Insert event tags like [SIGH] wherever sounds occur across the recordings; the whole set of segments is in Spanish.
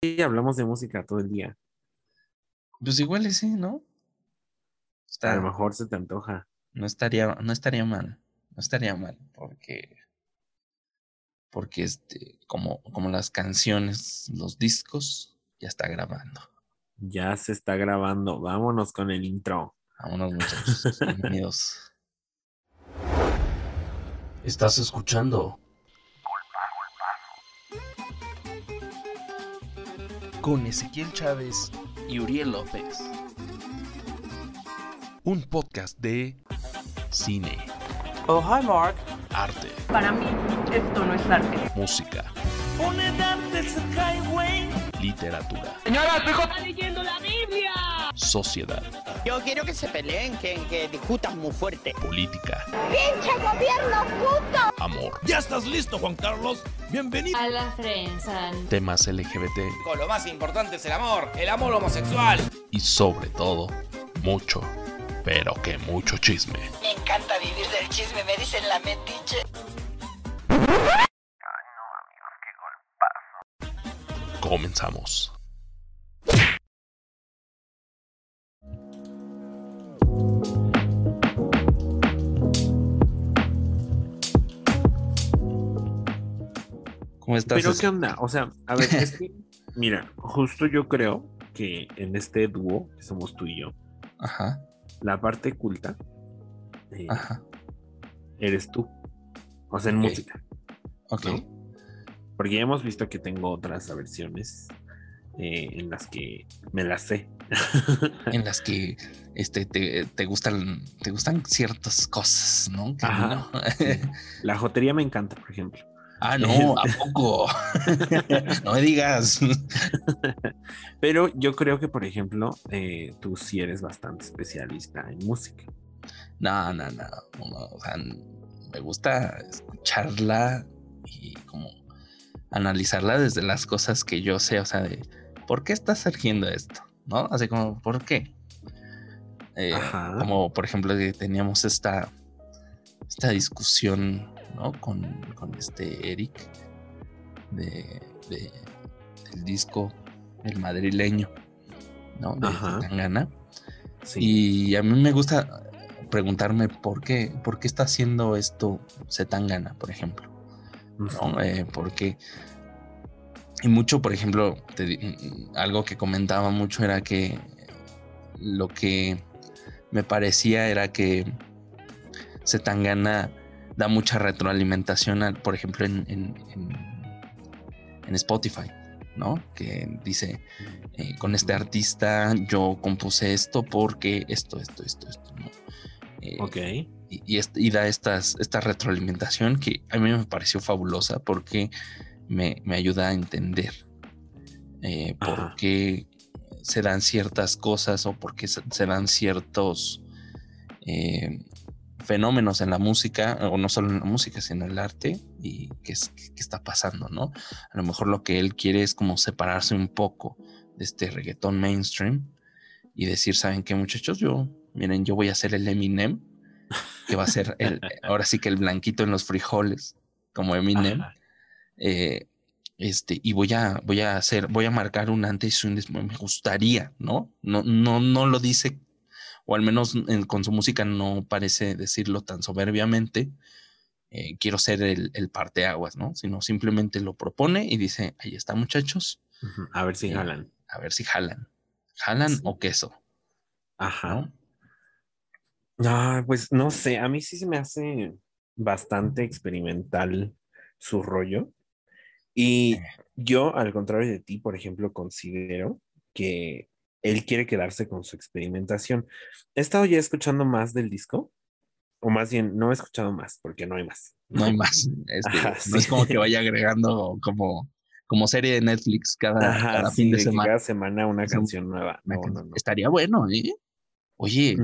y hablamos de música todo el día. Pues igual sí, ¿no? A lo mejor se te antoja. No estaría, no estaría mal. No estaría mal. Porque. Porque este, como, como las canciones, los discos, ya está grabando. Ya se está grabando. Vámonos con el intro. Vámonos, [LAUGHS] muchachos. Bienvenidos. Estás escuchando con Ezequiel Chávez y Uriel López. Un podcast de cine, Oh, hi, Mark. arte, Para mí, esto no es arte. música, literatura, Señora, su hijo está leyendo la Biblia. Sociedad, Yo quiero que se peleen, que, que discutan muy fuerte. política, ¡Pinche gobierno puto! amor, ¿Ya estás listo, Juan Carlos? Bienvenido. A la prensa. temas LGBT Lo más importante es el amor, el amor homosexual. y sobre todo, mucho, pero que mucho chisme. Me encanta vivir del chisme, me dicen la metiche. Comenzamos. ¿Cómo estás? Pero ¿qué onda? O sea, a ver, es que, [LAUGHS] mira, justo yo creo que en este dúo, que somos tú y yo, [LAUGHS] Ajá, la parte culta eh, ajá. eres tú. O sea, en música. Ok. ¿no? Porque ya hemos visto que tengo otras versiones eh, en las que me las sé. [LAUGHS] En las que este, te, te gustan, te gustan ciertas cosas, ¿no? Ajá. no. La jotería me encanta, por ejemplo. Ah, [LAUGHS] no, ¿a poco? [LAUGHS] no me digas. [LAUGHS] Pero yo creo que, por ejemplo, eh, tú sí eres bastante especialista en música. No, no, no, no, O sea, me gusta escucharla y como analizarla desde las cosas que yo sé, o sea, de por qué está surgiendo esto, ¿no? Así como, ¿por qué? Eh, Ajá. como por ejemplo que teníamos esta, esta discusión, ¿no? Con, con este Eric de, de- del disco El Madrileño, ¿no? De. Tangana. Sí. Y a mí me gusta preguntarme por qué, por qué está haciendo esto Zetangana, por ejemplo. ¿no? Eh, porque. Y mucho, por ejemplo, te algo que comentaba mucho era que lo que me parecía era que Zetangana da mucha retroalimentación, al- por ejemplo, en, en- en- en Spotify, ¿no? Que dice, eh, con este artista yo compuse esto porque esto, esto, esto, esto, ¿no? Eh, Ok. y, y est- y da estas, esta retroalimentación que a mí me pareció fabulosa porque me, me ayuda a entender eh, por qué se dan ciertas cosas o por qué se, se dan ciertos fenómenos en la música, o no solo en la música, sino en el arte, y qué, es, qué está pasando, ¿no? A lo mejor lo que él quiere es como separarse un poco de este reggaetón mainstream y decir, ¿saben qué muchachos? Yo, miren, yo voy a ser el Eminem, que va a ser el, [LAUGHS] ahora sí que el blanquito en los frijoles, como Eminem. Eh, este, y voy a, voy a hacer, voy a marcar un antes y un después. Me gustaría, ¿no? No, no, no lo dice, o al menos en- con su música no parece decirlo tan soberbiamente. eh, quiero ser el, el parteaguas, ¿no? Sino simplemente lo propone y dice, ahí está, muchachos. A ver si Eh, jalan. a ver si jalan. ¿Jalan Sí. o queso? Ajá. ¿no? Ah, pues no sé, a mí sí se me hace bastante experimental su rollo. Y yo, al contrario de ti, por ejemplo, considero que él quiere quedarse con su experimentación. He estado ya escuchando más del disco, o más bien, no he escuchado más, porque no hay más. No hay más. Este, Ajá, No es como que vaya agregando como, como serie de Netflix cada, Ajá, cada sí, fin de semana. cada semana una Es un- canción nueva. Una No, can- no, no. Estaría bueno, ¿eh? Oye,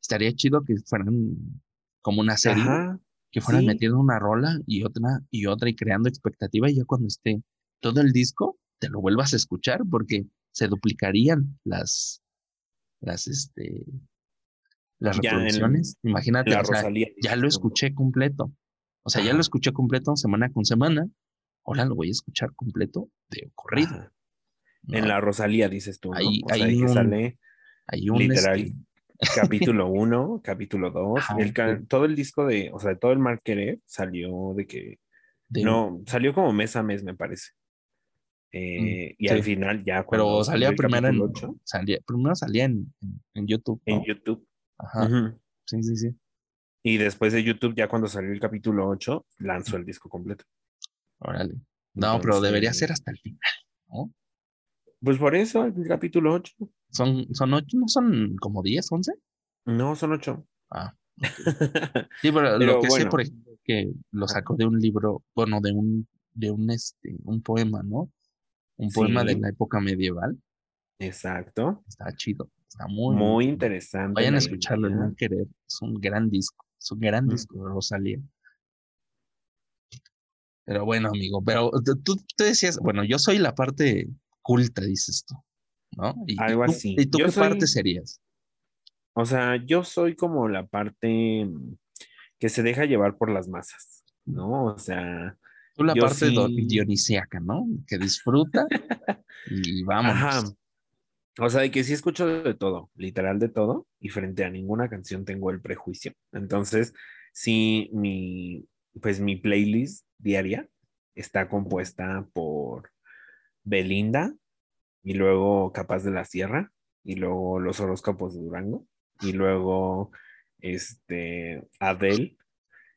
estaría chido que fueran como una serie, Ajá, que fueran sí. metiendo una rola y otra y otra y creando expectativa y ya cuando esté todo el disco te lo vuelvas a escuchar porque se duplicarían las las este las en- reproducciones. Imagínate, la o sea, Rosalía. ya lo escuché completo. O sea, ya lo escuché completo semana con semana. Ahora lo voy a escuchar completo de corrido. ¿no? En la Rosalía, dices tú, ¿no? Hay- o sea, hay que un- sale Hay un literal. este, capítulo [LAUGHS] 1, capítulo 2, Ajá, el ca- sí. todo el disco de, o sea, todo el Mar Querer salió de que, de- no, salió como mes a mes, me parece. Eh, y Mm, sí. al final ya pero salía primero en, 8, salía, primero salía en, en, en YouTube. en. YouTube. Ajá, sí, sí, sí. Y después de YouTube, ya cuando salió el capítulo 8, lanzó el disco completo. Órale. No, pero debería ser hasta el final, ¿no? Pues por eso, el capítulo 8. Son, son ocho, ¿no son como 10, 11? No, son 8. Ah, [LAUGHS] sí, pero, Pero lo que sé, por ejemplo, que lo sacó de un libro, bueno, de un, de un, este, un poema, ¿no? Un poema de la época medieval. Exacto. Está chido, está muy, Muy interesante. Vayan a escucharlo, no querer. Es un gran disco, es un gran disco de Rosalía. Pero bueno, amigo, pero tú, tú decías, bueno, yo soy la parte culta, dices tú, ¿no? ¿Y, y Algo tú, así. ¿y tú Yo qué soy- parte serías? O sea, yo soy como la parte que se deja llevar por las masas, ¿no? O sea, Tú la yo parte sí- dionisíaca, ¿no? Que disfruta y [LAUGHS] ajá. O sea, de que sí escucho de todo, literal de todo, y frente a ninguna canción tengo el prejuicio. Entonces, sí, mi, pues mi playlist diaria está compuesta por Belinda, y luego Capaz de la Sierra, y luego Los Horóscopos de Durango, y luego este Adele,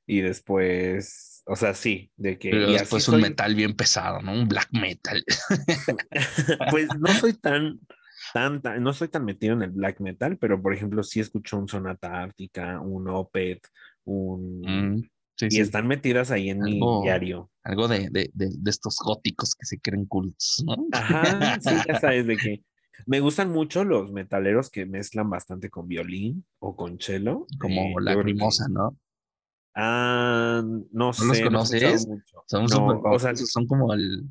y después, o sea, sí, de que Pero y después un soy- metal bien pesado, ¿no? Un black metal. [LAUGHS] pues no soy tan, tan, tan- no soy tan metido en el black metal, pero por ejemplo, sí escucho un Sonata Ártica, un Opeth, un Mm, sí, y sí. están metidas ahí en mi Algo- diario. Algo de, de, de, de estos góticos que se creen cultos, ¿no? Ajá, sí, ya [LAUGHS] sabes de que me gustan mucho los metaleros que mezclan bastante con violín o con cello. Como lacrimosa, que- ¿no? Ah, no sé, los no conoces? mucho. Son, No, súper o sea, famosos, son como el,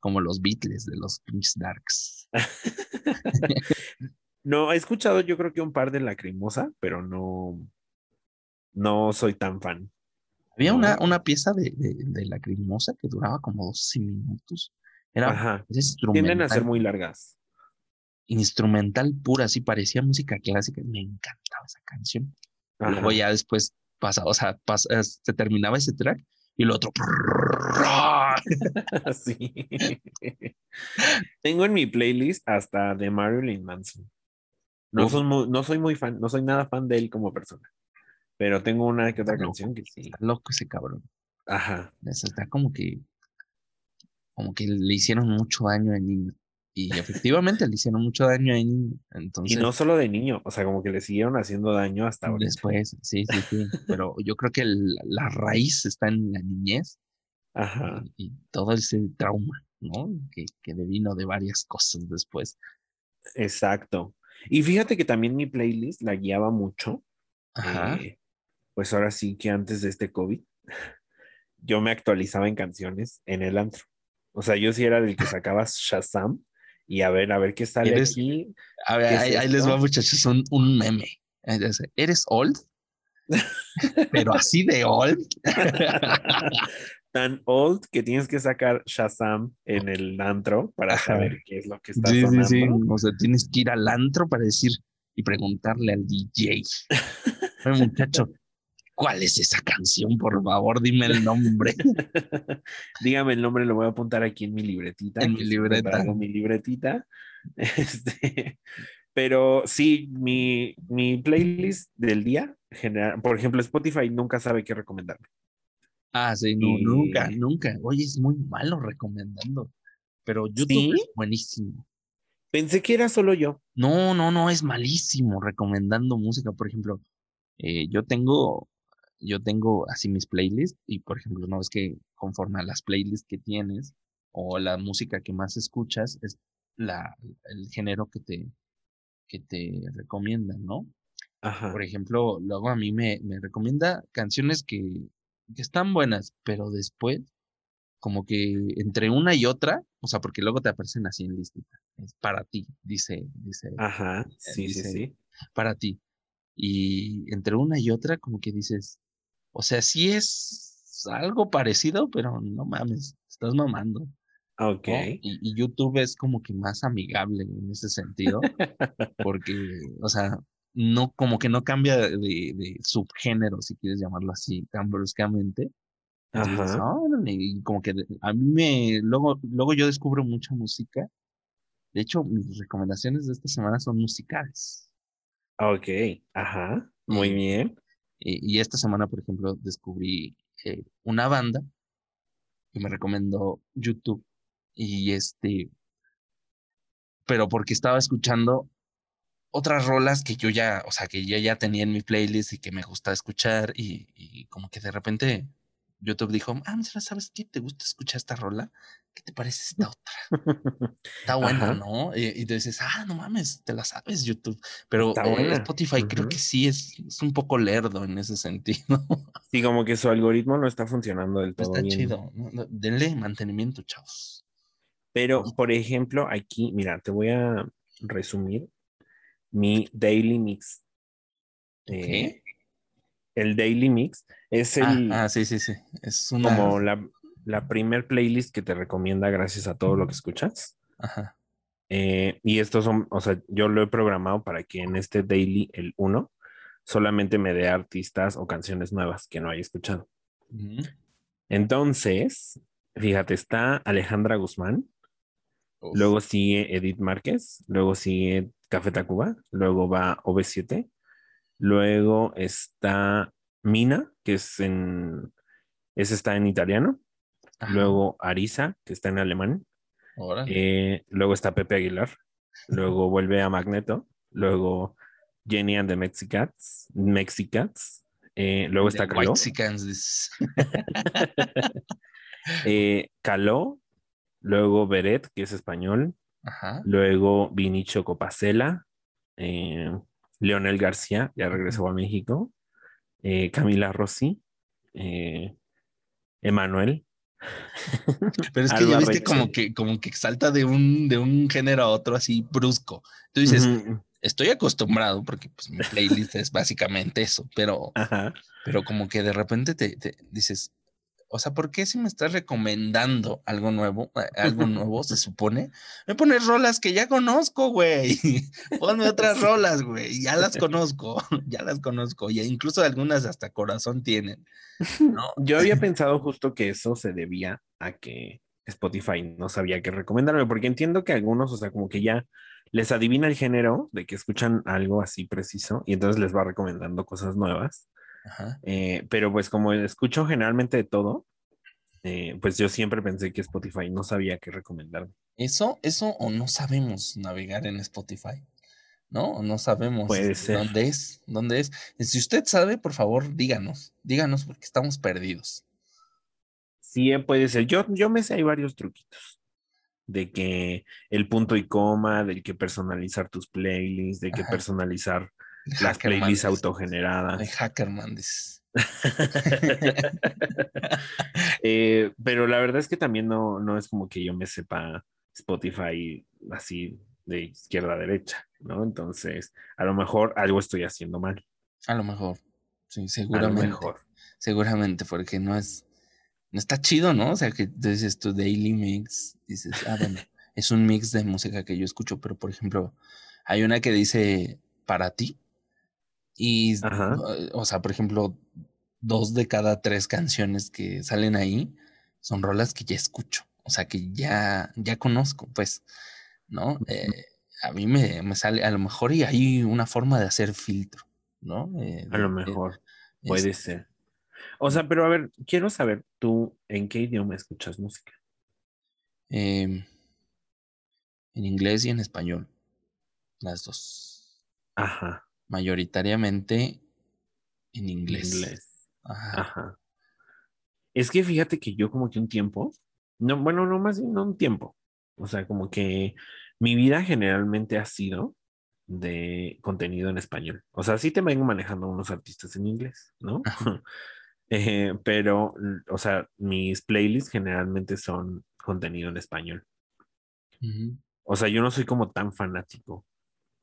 como los Beatles de los pinches darks. [LAUGHS] no, he escuchado yo creo que un par de lacrimosa, pero no, no soy tan fan. Había una, una pieza de, de, de lacrimosa que duraba como 12 minutos. Era, Ajá. Tienden a ser muy largas. instrumental pura, así parecía música clásica. Me encantaba esa canción. Luego ya después pasa, o sea, se terminaba ese track y lo otro. Sí. Tengo en mi playlist hasta de Marilyn Manson. No, Uf. son mu- no soy muy fan, no soy nada fan de él como persona. Pero tengo una que otra canción que sí. Está loco ese cabrón. Ajá. Está como que, como que le hicieron mucho daño al niño. Y efectivamente le hicieron mucho daño al niño. Y Entonces, no solo de niño, o sea, como que le siguieron haciendo daño hasta ahora. después, sí, sí, sí. [LAUGHS] Pero yo creo que el- la raíz está en la niñez Ajá. y, y todo ese trauma, ¿no? Que, que devino de varias cosas después. Exacto. Y fíjate que también mi playlist la guiaba mucho. Ajá. eh, pues ahora sí que antes de este COVID, [LAUGHS] yo me actualizaba en canciones en el antro. O sea, yo sí era del que sacaba Shazam y a ver, a ver qué sale ¿Eres- aquí. A ver, ¿qué es ahí, ahí les va, muchachos, un, un meme. ¿Eres old? [LAUGHS] Pero así de old. Tan old que tienes que sacar Shazam en el antro para saber qué es lo que está Sí, sí, sonando. sí. O sea, tienes que ir al antro para decir y preguntarle al DJ. [LAUGHS] Oye, muchacho, ¿cuál es esa canción? Por favor, dime el nombre. [LAUGHS] Dígame el nombre, lo voy a apuntar aquí en mi libretita. En mi libreta. traigo mi libretita. [LAUGHS] Este, pero sí, mi, mi playlist del día, general, por ejemplo, Spotify nunca sabe qué recomendarme. Ah, sí, no, Y- nunca, nunca. Oye, es muy malo recomendando. Pero YouTube ¿Sí? es buenísimo. Pensé que era solo yo. No, no, no, es malísimo recomendando música. Por ejemplo, eh, yo tengo, yo tengo así mis playlists y, por ejemplo, no es que conforme a las playlists que tienes o la música que más escuchas es la, el género que te, que te recomiendan, ¿no? Ajá. Por ejemplo, luego a mí me, me recomienda canciones que, que están buenas, pero después, como que entre una y otra, o sea, porque luego te aparecen así en listita. Es para ti, dice, dice, Ajá. Sí, sí, dice- sí. para ti. Y entre una y otra, como que dices, o sea, sí es algo parecido, pero no mames, estás mamando. Ok. ¿no? Y, y YouTube es como que más amigable en ese sentido, [LAUGHS] porque, o sea, no, como que no cambia de, de subgénero, si quieres llamarlo así, tan bruscamente. Entonces, Ajá. Y como que a mí me, luego, luego yo descubro mucha música. De hecho, mis recomendaciones de esta semana son musicales. Ok. Ajá. Muy bien. Y, y esta semana, por ejemplo, descubrí eh, una banda que me recomendó YouTube. Y este, pero porque estaba escuchando otras rolas que yo ya, o sea, que ya, ya tenía en mi playlist y que me gusta escuchar. Y, y como que de repente YouTube dijo, ah, ¿sabes qué? ¿Te gusta escuchar esta rola? ¿Qué te parece esta [LAUGHS] otra? Está buena, Ajá. ¿no? Y, y tú dices, ah, no mames, te la sabes, YouTube. Pero eh. Spotify creo que sí es, es un poco lerdo en ese sentido. [LAUGHS] Sí, como que su algoritmo no está funcionando del No todo está bien. chido. Denle mantenimiento, chavos. Pero, por ejemplo, aquí, mira, te voy a resumir mi Daily Mix. Eh, ¿Qué? El Daily Mix es Ah, el, ah, sí, sí, sí. Es una. como la, la primer playlist que te recomienda gracias a todo lo que escuchas. Ajá. Eh, y estos son, o sea, yo lo he programado para que en este daily, el 1, solamente me dé artistas o canciones nuevas que no haya escuchado. Entonces, fíjate, está Alejandra Guzmán, Uf. luego sigue Edith Márquez, luego sigue Café Tacuba, luego va OV7, luego está Mina, que es en, ese está en italiano, Ajá. luego Arisa, que está en alemán. Eh, luego está Pepe Aguilar. [LAUGHS] Luego vuelve a Magneto. Luego Jenny and the Mexicats. Mexicats. Eh, luego The está Caló. [LAUGHS] Eh, Caló. Luego Beret, que es español. Ajá. Luego Vinicio Copacela. Leonel García, ya regresó a México. eh, Camila Rossi. eh, Emanuel. [LAUGHS] Pero es que ya viste como que, como que salta de un, de un género a otro así brusco. Tú dices, estoy acostumbrado porque pues mi playlist es básicamente eso, pero, Ajá. pero como que de repente te, te dices, o sea, ¿por qué si me estás recomendando algo nuevo, algo [LAUGHS] nuevo se supone? Me pones rolas que ya conozco, güey. [LAUGHS] Ponme otras rolas, güey. Ya las [LAUGHS] conozco, ya las conozco. Y incluso algunas hasta corazón tienen. ¿no? Yo había pensado justo que eso se debía a que Spotify no sabía qué recomendarme, porque entiendo que algunos, o sea, como que ya les adivina el género de que escuchan algo así preciso y entonces les va recomendando cosas nuevas. Ajá. Eh, pero pues como escucho generalmente de todo, eh, pues yo siempre pensé que Spotify no sabía qué recomendarme. Eso, eso o no sabemos navegar en Spotify, ¿no? O no sabemos Puede este, ser. dónde es, dónde es. Si usted sabe, por favor, díganos, díganos porque estamos perdidos. Sí, eh, puede ser. Yo, yo me sé, hay varios truquitos. De que el punto y coma, del que personalizar tus playlists, de que Ajá. personalizar [LAUGHS] las playlists autogeneradas. El Hackerman, dices. [LAUGHS] Eh, pero la verdad es que también no, no es como que yo me sepa Spotify así de izquierda a derecha, ¿no? Entonces, a lo mejor algo estoy haciendo mal. A lo mejor, sí, A lo seguramente. mejor. Seguramente, porque no es, no está chido, ¿no? O sea, que dices tu daily mix, dices, ah, bueno, [LAUGHS] es un mix de música que yo escucho, pero por ejemplo, hay una que dice para ti, y, Ajá. o sea, por ejemplo, dos de cada tres canciones que salen ahí son rolas que ya escucho, o sea, que ya, ya conozco, pues, ¿no? Eh, a mí me, me sale, a lo mejor y hay una forma de hacer filtro, ¿no? Eh, A lo mejor. Puede ser. O sea, pero a ver, quiero saber tú en qué idioma escuchas música. Em, en inglés y en español. Las dos. Ajá. Mayoritariamente en inglés. Inglés. Ajá. Ajá. Es que fíjate que yo como que un tiempo, no, bueno, no más bien no un tiempo. O sea, como que mi vida generalmente ha sido de contenido en español. O sea, sí te vengo manejando unos artistas en inglés, ¿no? [LAUGHS] Eh, pero, o sea, mis playlists generalmente son contenido en español. O sea, yo no soy como tan fanático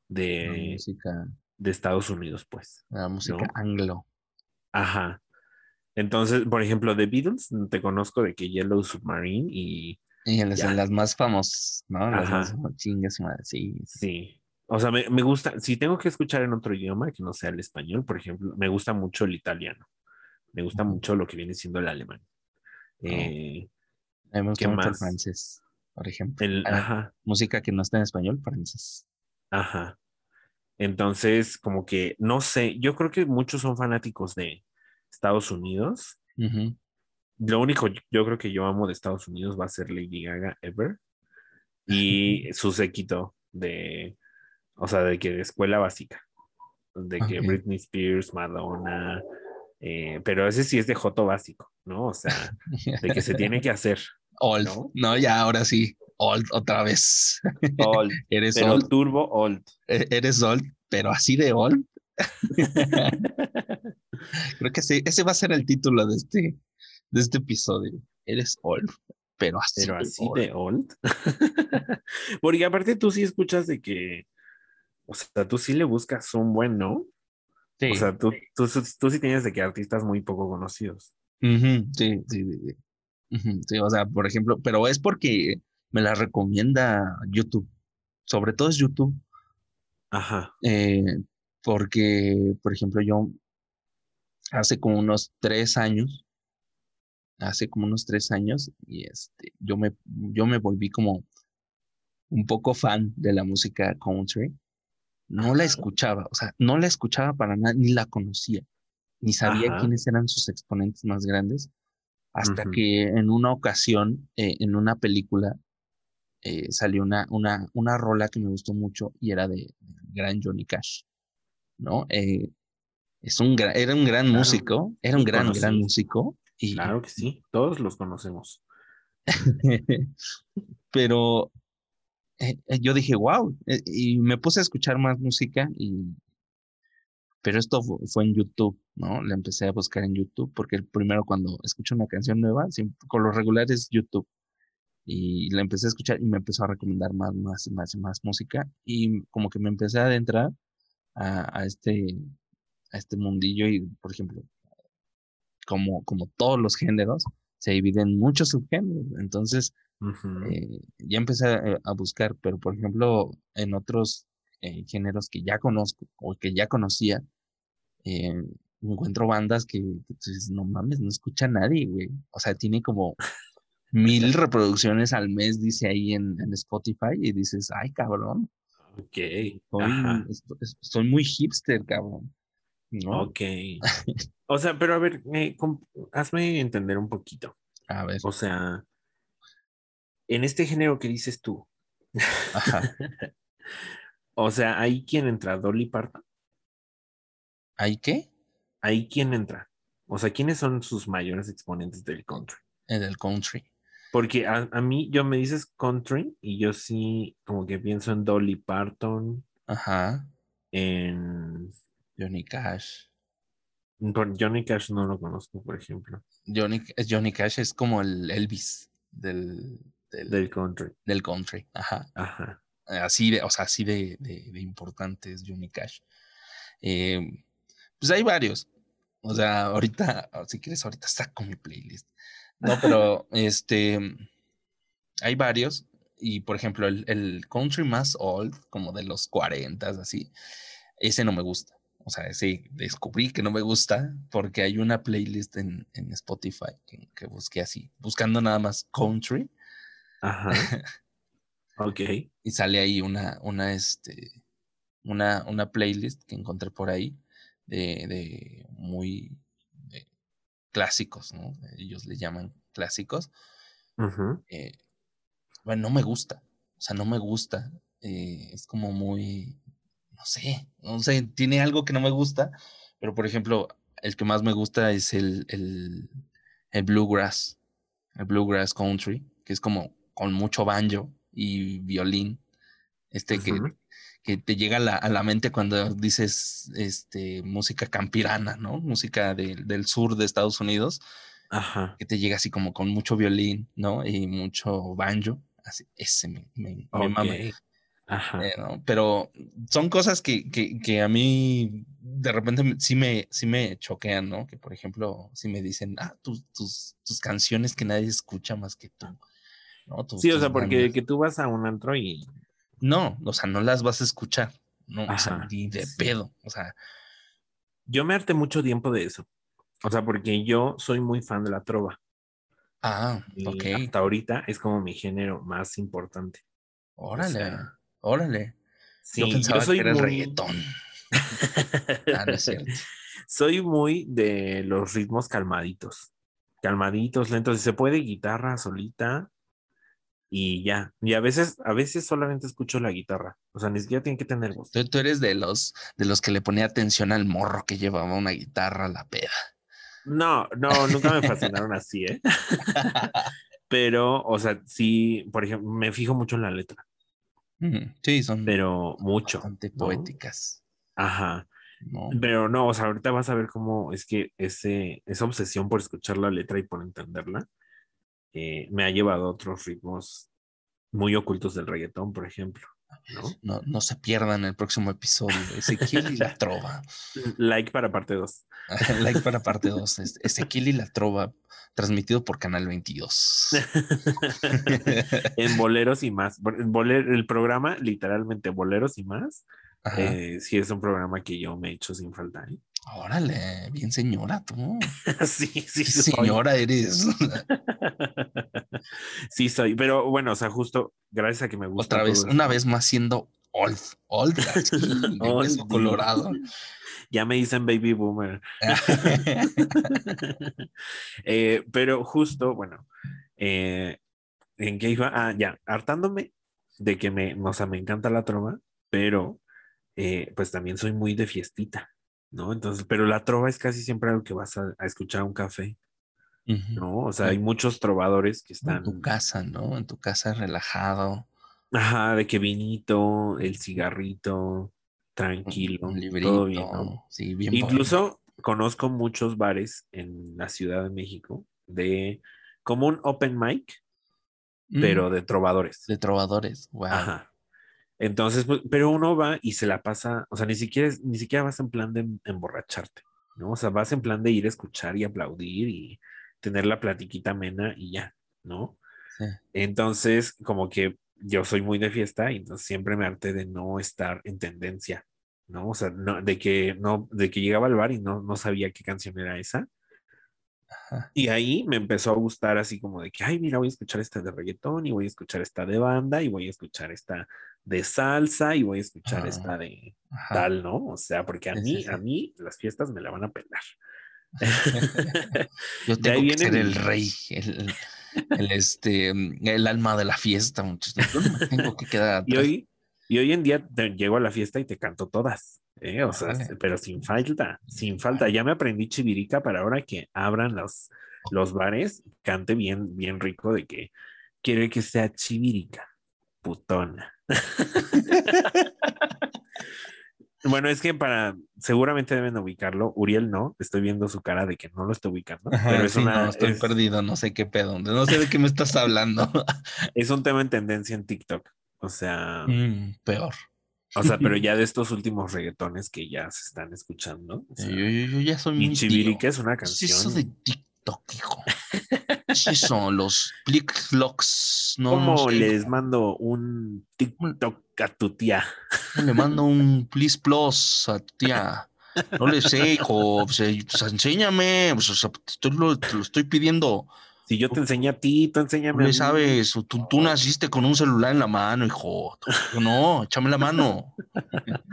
La de, música, de Estados Unidos, pues. la música ¿no? anglo. Ajá. Entonces, por ejemplo, de Beatles, te conozco de que Yellow Submarine y Y las, las más famosas, ¿no? Las Ajá. más chingas, madre, sí. Sí. O sea, me, me gusta, si tengo que escuchar en otro idioma que no sea el español, por ejemplo, me gusta mucho el italiano. Me gusta mucho lo que viene siendo el alemán. Eh, A mí me gusta ¿Qué mucho el más? francés, por ejemplo. el, ajá, Música que no está en español, francés. ajá. Entonces, como que, no sé, yo creo que muchos son fanáticos de Estados Unidos. Lo único yo creo que yo amo de Estados Unidos va a ser Lady Gaga Ever y [LAUGHS] su séquito de, o sea, de que de escuela básica, de que. Britney Spears, Madonna, eh, pero ese sí es de Joto básico, ¿no? O sea, de que se tiene [LAUGHS] que hacer. Old. ¿no? ¿no? ya ahora sí. Old otra vez. Old, [LAUGHS] Eres pero old. turbo old. e- Eres old, pero así de old. [LAUGHS] Creo que sí, ese va a ser el título de este, de este episodio. Eres old, pero así. Pero de así old. de old. [LAUGHS] Porque aparte tú sí escuchas de que, o sea, tú sí le buscas un buen, ¿no? Sí. O sea, tú, tú, tú sí tienes de que artistas muy poco conocidos. Sí, sí, sí, sí. Sí, o sea, por ejemplo, pero es porque me la recomienda YouTube. Sobre todo es YouTube. Ajá. eh, porque, por ejemplo, yo hace como unos tres años, hace como unos tres años, y este, yo me, yo me volví como un poco fan de la música country. No la escuchaba, o sea, no la escuchaba para nada, ni la conocía, ni sabía Ajá. quiénes eran sus exponentes más grandes, hasta que en una ocasión, eh, en una película, eh, salió una, una, una rola que me gustó mucho y era de, gran Johnny Cash, ¿no? Eh, es un era un gran Claro. músico, era un gran, gran músico, y, Claro que sí, todos los conocemos. [LAUGHS] pero eh, yo dije, wow, y me puse a escuchar más música y pero esto fu- fue en YouTube, ¿no? La empecé a buscar en YouTube porque el primero cuando escucho una canción nueva, con lo regular es YouTube. Y la empecé a escuchar y me empezó a recomendar más, más, más, más música y como que me empecé a adentrar a, a este, a este mundillo y, por ejemplo, como, como todos los géneros, se dividen en muchos subgéneros. Entonces, eh, ya empecé a, a buscar, pero por ejemplo, en otros eh, géneros que ya conozco o que ya conocía, eh, encuentro bandas que, que no mames, no escucha nadie, güey. O sea, tiene como mil reproducciones al mes, dice ahí en, en Spotify, y dices, ay, cabrón, Ok. estoy muy hipster, cabrón. ¿No? Ok. [LAUGHS] O sea, pero a ver, eh, hazme entender un poquito. A ver, O sea, en este género que dices tú, ajá. [LAUGHS] o sea, ¿hay quien entra? ¿Dolly Parton? ¿Hay qué? ¿Hay quien entra? O sea, ¿quiénes son sus mayores exponentes del country? En el country. Porque a, a mí, yo me dices country y yo sí como que pienso en Dolly Parton, Ajá. en... Johnny Cash. por Johnny Cash no lo conozco, por ejemplo, Johnny, Johnny Cash es como el Elvis del, del, del country. del country. Ajá. Ajá. Así de, o sea, así de, de, de importante es Johnny Cash. Eh, pues hay varios. O sea, ahorita, si quieres, ahorita saco mi playlist. No, pero este hay varios. Y por ejemplo, el, el country más old, como de los 40, así, ese no me gusta. O sea, ese descubrí que no me gusta porque hay una playlist en, en Spotify que, que busqué así, buscando nada más country Ajá. [LAUGHS] Ok. y sale ahí una, una, este, una, una playlist que encontré por ahí de, de muy clásicos, ¿no? Ellos le llaman clásicos. Eh, bueno, no me gusta, o sea, no me gusta. eh, es como muy, no sé, no sé, tiene algo que no me gusta, pero por ejemplo, el que más me gusta es el, el, el bluegrass, el bluegrass country, que es como con mucho banjo y violín, este que te llega a la, a la mente cuando dices este, música campirana, ¿no? Música del- del sur de Estados Unidos Ajá. que te llega así como con mucho violín, ¿no? Y mucho banjo. Así, ese me, me, me Ok. mama, Ajá. eh, ¿no? Pero son cosas que, que, que a mí de repente sí me, sí me choquean, ¿no? Que por ejemplo, si me dicen, ah, tus, tus, tus canciones que nadie escucha más que tú. Sí, o sea, porque que tú vas a un antro y No, o sea, no las vas a escuchar. No, o sea, ni de sí. pedo. O sea, yo me harté mucho tiempo de eso. O sea, porque yo soy muy fan de la trova. ah, Y ok. hasta ahorita es como mi género más importante. Órale, sea, órale. Sí, yo pensaba soy que era el muy- reggaetón. [LAUGHS] Ah, no es cierto. soy muy de los ritmos calmaditos. Calmaditos, lentos. Si se puede, guitarra solita y ya. Y a veces, a veces solamente escucho la guitarra. O sea, ni siquiera tiene que tener voz. Tú, tú eres de los, de los que le ponía atención al morro que llevaba una guitarra a la peda. No, no, nunca me [LAUGHS] fascinaron así, ¿eh? [LAUGHS] Pero, o sea, sí, por ejemplo, me fijo mucho en la letra, Sí, son pero mucho. bastante ¿no? poéticas. Ajá. ¿no? Pero no, o sea, ahorita vas a ver cómo es que ese, esa obsesión por escuchar la letra y por entenderla eh, me ha llevado a otros ritmos muy ocultos del reggaetón, por ejemplo. ¿no? No, no se pierdan el próximo episodio Ezequiel y la [LAUGHS] Trova. Like para parte 2. [LAUGHS] like para parte [LAUGHS] 2. Ezequiel y la Trova, transmitido por Canal 22. en boleros y más. Bo- Boler- el programa, literalmente, boleros y más. Eh, sí, es un programa que yo me he hecho sin falta. ¿eh? Órale, bien señora tú. [LAUGHS] sí, sí, soy. señora eres. [LAUGHS] sí, soy. Pero bueno, o sea, justo gracias a que me gusta. Otra vez, una vez más siendo old, old, [LAUGHS] hueso Oldie. colorado. Ya me dicen baby boomer. Eh, pero justo, bueno, eh, ¿en qué iba? Ah, ya, hartándome de que me, o sea, me encanta la trova, pero eh, pues también soy muy de fiestita, ¿no? Entonces, pero la trova es casi siempre algo que vas a, a escuchar a un café. ¿no? O sea, hay muchos trovadores que En están, tu casa, ¿no? En tu casa relajado. ajá, de que vinito, el cigarrito, tranquilo, Un todo librito. bien, ¿no? Sí, bien Incluso conozco muchos bares en la Ciudad de México de como un open mic, Mm, pero de trovadores. de trovadores. Wow. Ajá. Entonces, pues, pero uno va y se la pasa, o sea, ni siquiera, ni siquiera vas en plan de em- emborracharte, ¿no? O sea, vas en plan de ir a escuchar y aplaudir y tener la platiquita amena y ya, ¿no? Sí. Entonces, como que yo soy muy de fiesta y entonces siempre me harté de no estar en tendencia, ¿no? O sea, no, de que no, de que llegaba al bar y no, no sabía qué canción era esa. Ajá. Y ahí me empezó a gustar así como de que, ay, mira, voy a escuchar esta de reggaetón y voy a escuchar esta de banda y voy a escuchar esta de salsa y voy a escuchar Ah, esta de Ajá. tal, ¿no? O sea, porque a Sí, mí, sí, a mí las fiestas me la van a pelar. [LAUGHS] Yo De ahí tengo que viene ser el rey, el, el, este, el alma de la fiesta, muchachos. Yo no me tengo que quedar Y atrás. hoy, y hoy en día te llego a la fiesta y te canto todas, ¿eh? O sea, Órale. pero sin falta, sin falta. Ya me aprendí chivirica para ahora que abran los, los bares, cante bien, bien rico de que quiere que sea chivirica, putona. [LAUGHS] Bueno, es que para, seguramente deben ubicarlo. Uriel no, estoy viendo su cara de que no lo estoy ubicando, Ajá, pero es, sí, una, no, estoy es, perdido, no sé qué pedo, no sé de qué me estás hablando. [LAUGHS] es un tema en tendencia en TikTok. O sea, Mm, peor. O sea, pero [LAUGHS] ya de estos últimos reggaetones que ya se están escuchando. o Yo, sea, yo- yo ya soy y Chivirica es una ¿Qué es canción. eso de TikTok, hijo? Sí son los Flickflocks, no, ¿Cómo no sé, les mando un TikTok a tu tía? le mando un [LAUGHS] please plus a tu tía. No le sé, hijo, pues, eh, pues, enséñame, pues, o sea, te, lo, te lo estoy pidiendo. Si yo te enseñé a ti, tú No enséñame mí. sabes, tú, tú naciste con un celular en la mano, hijo. No, échame la mano. [LAUGHS]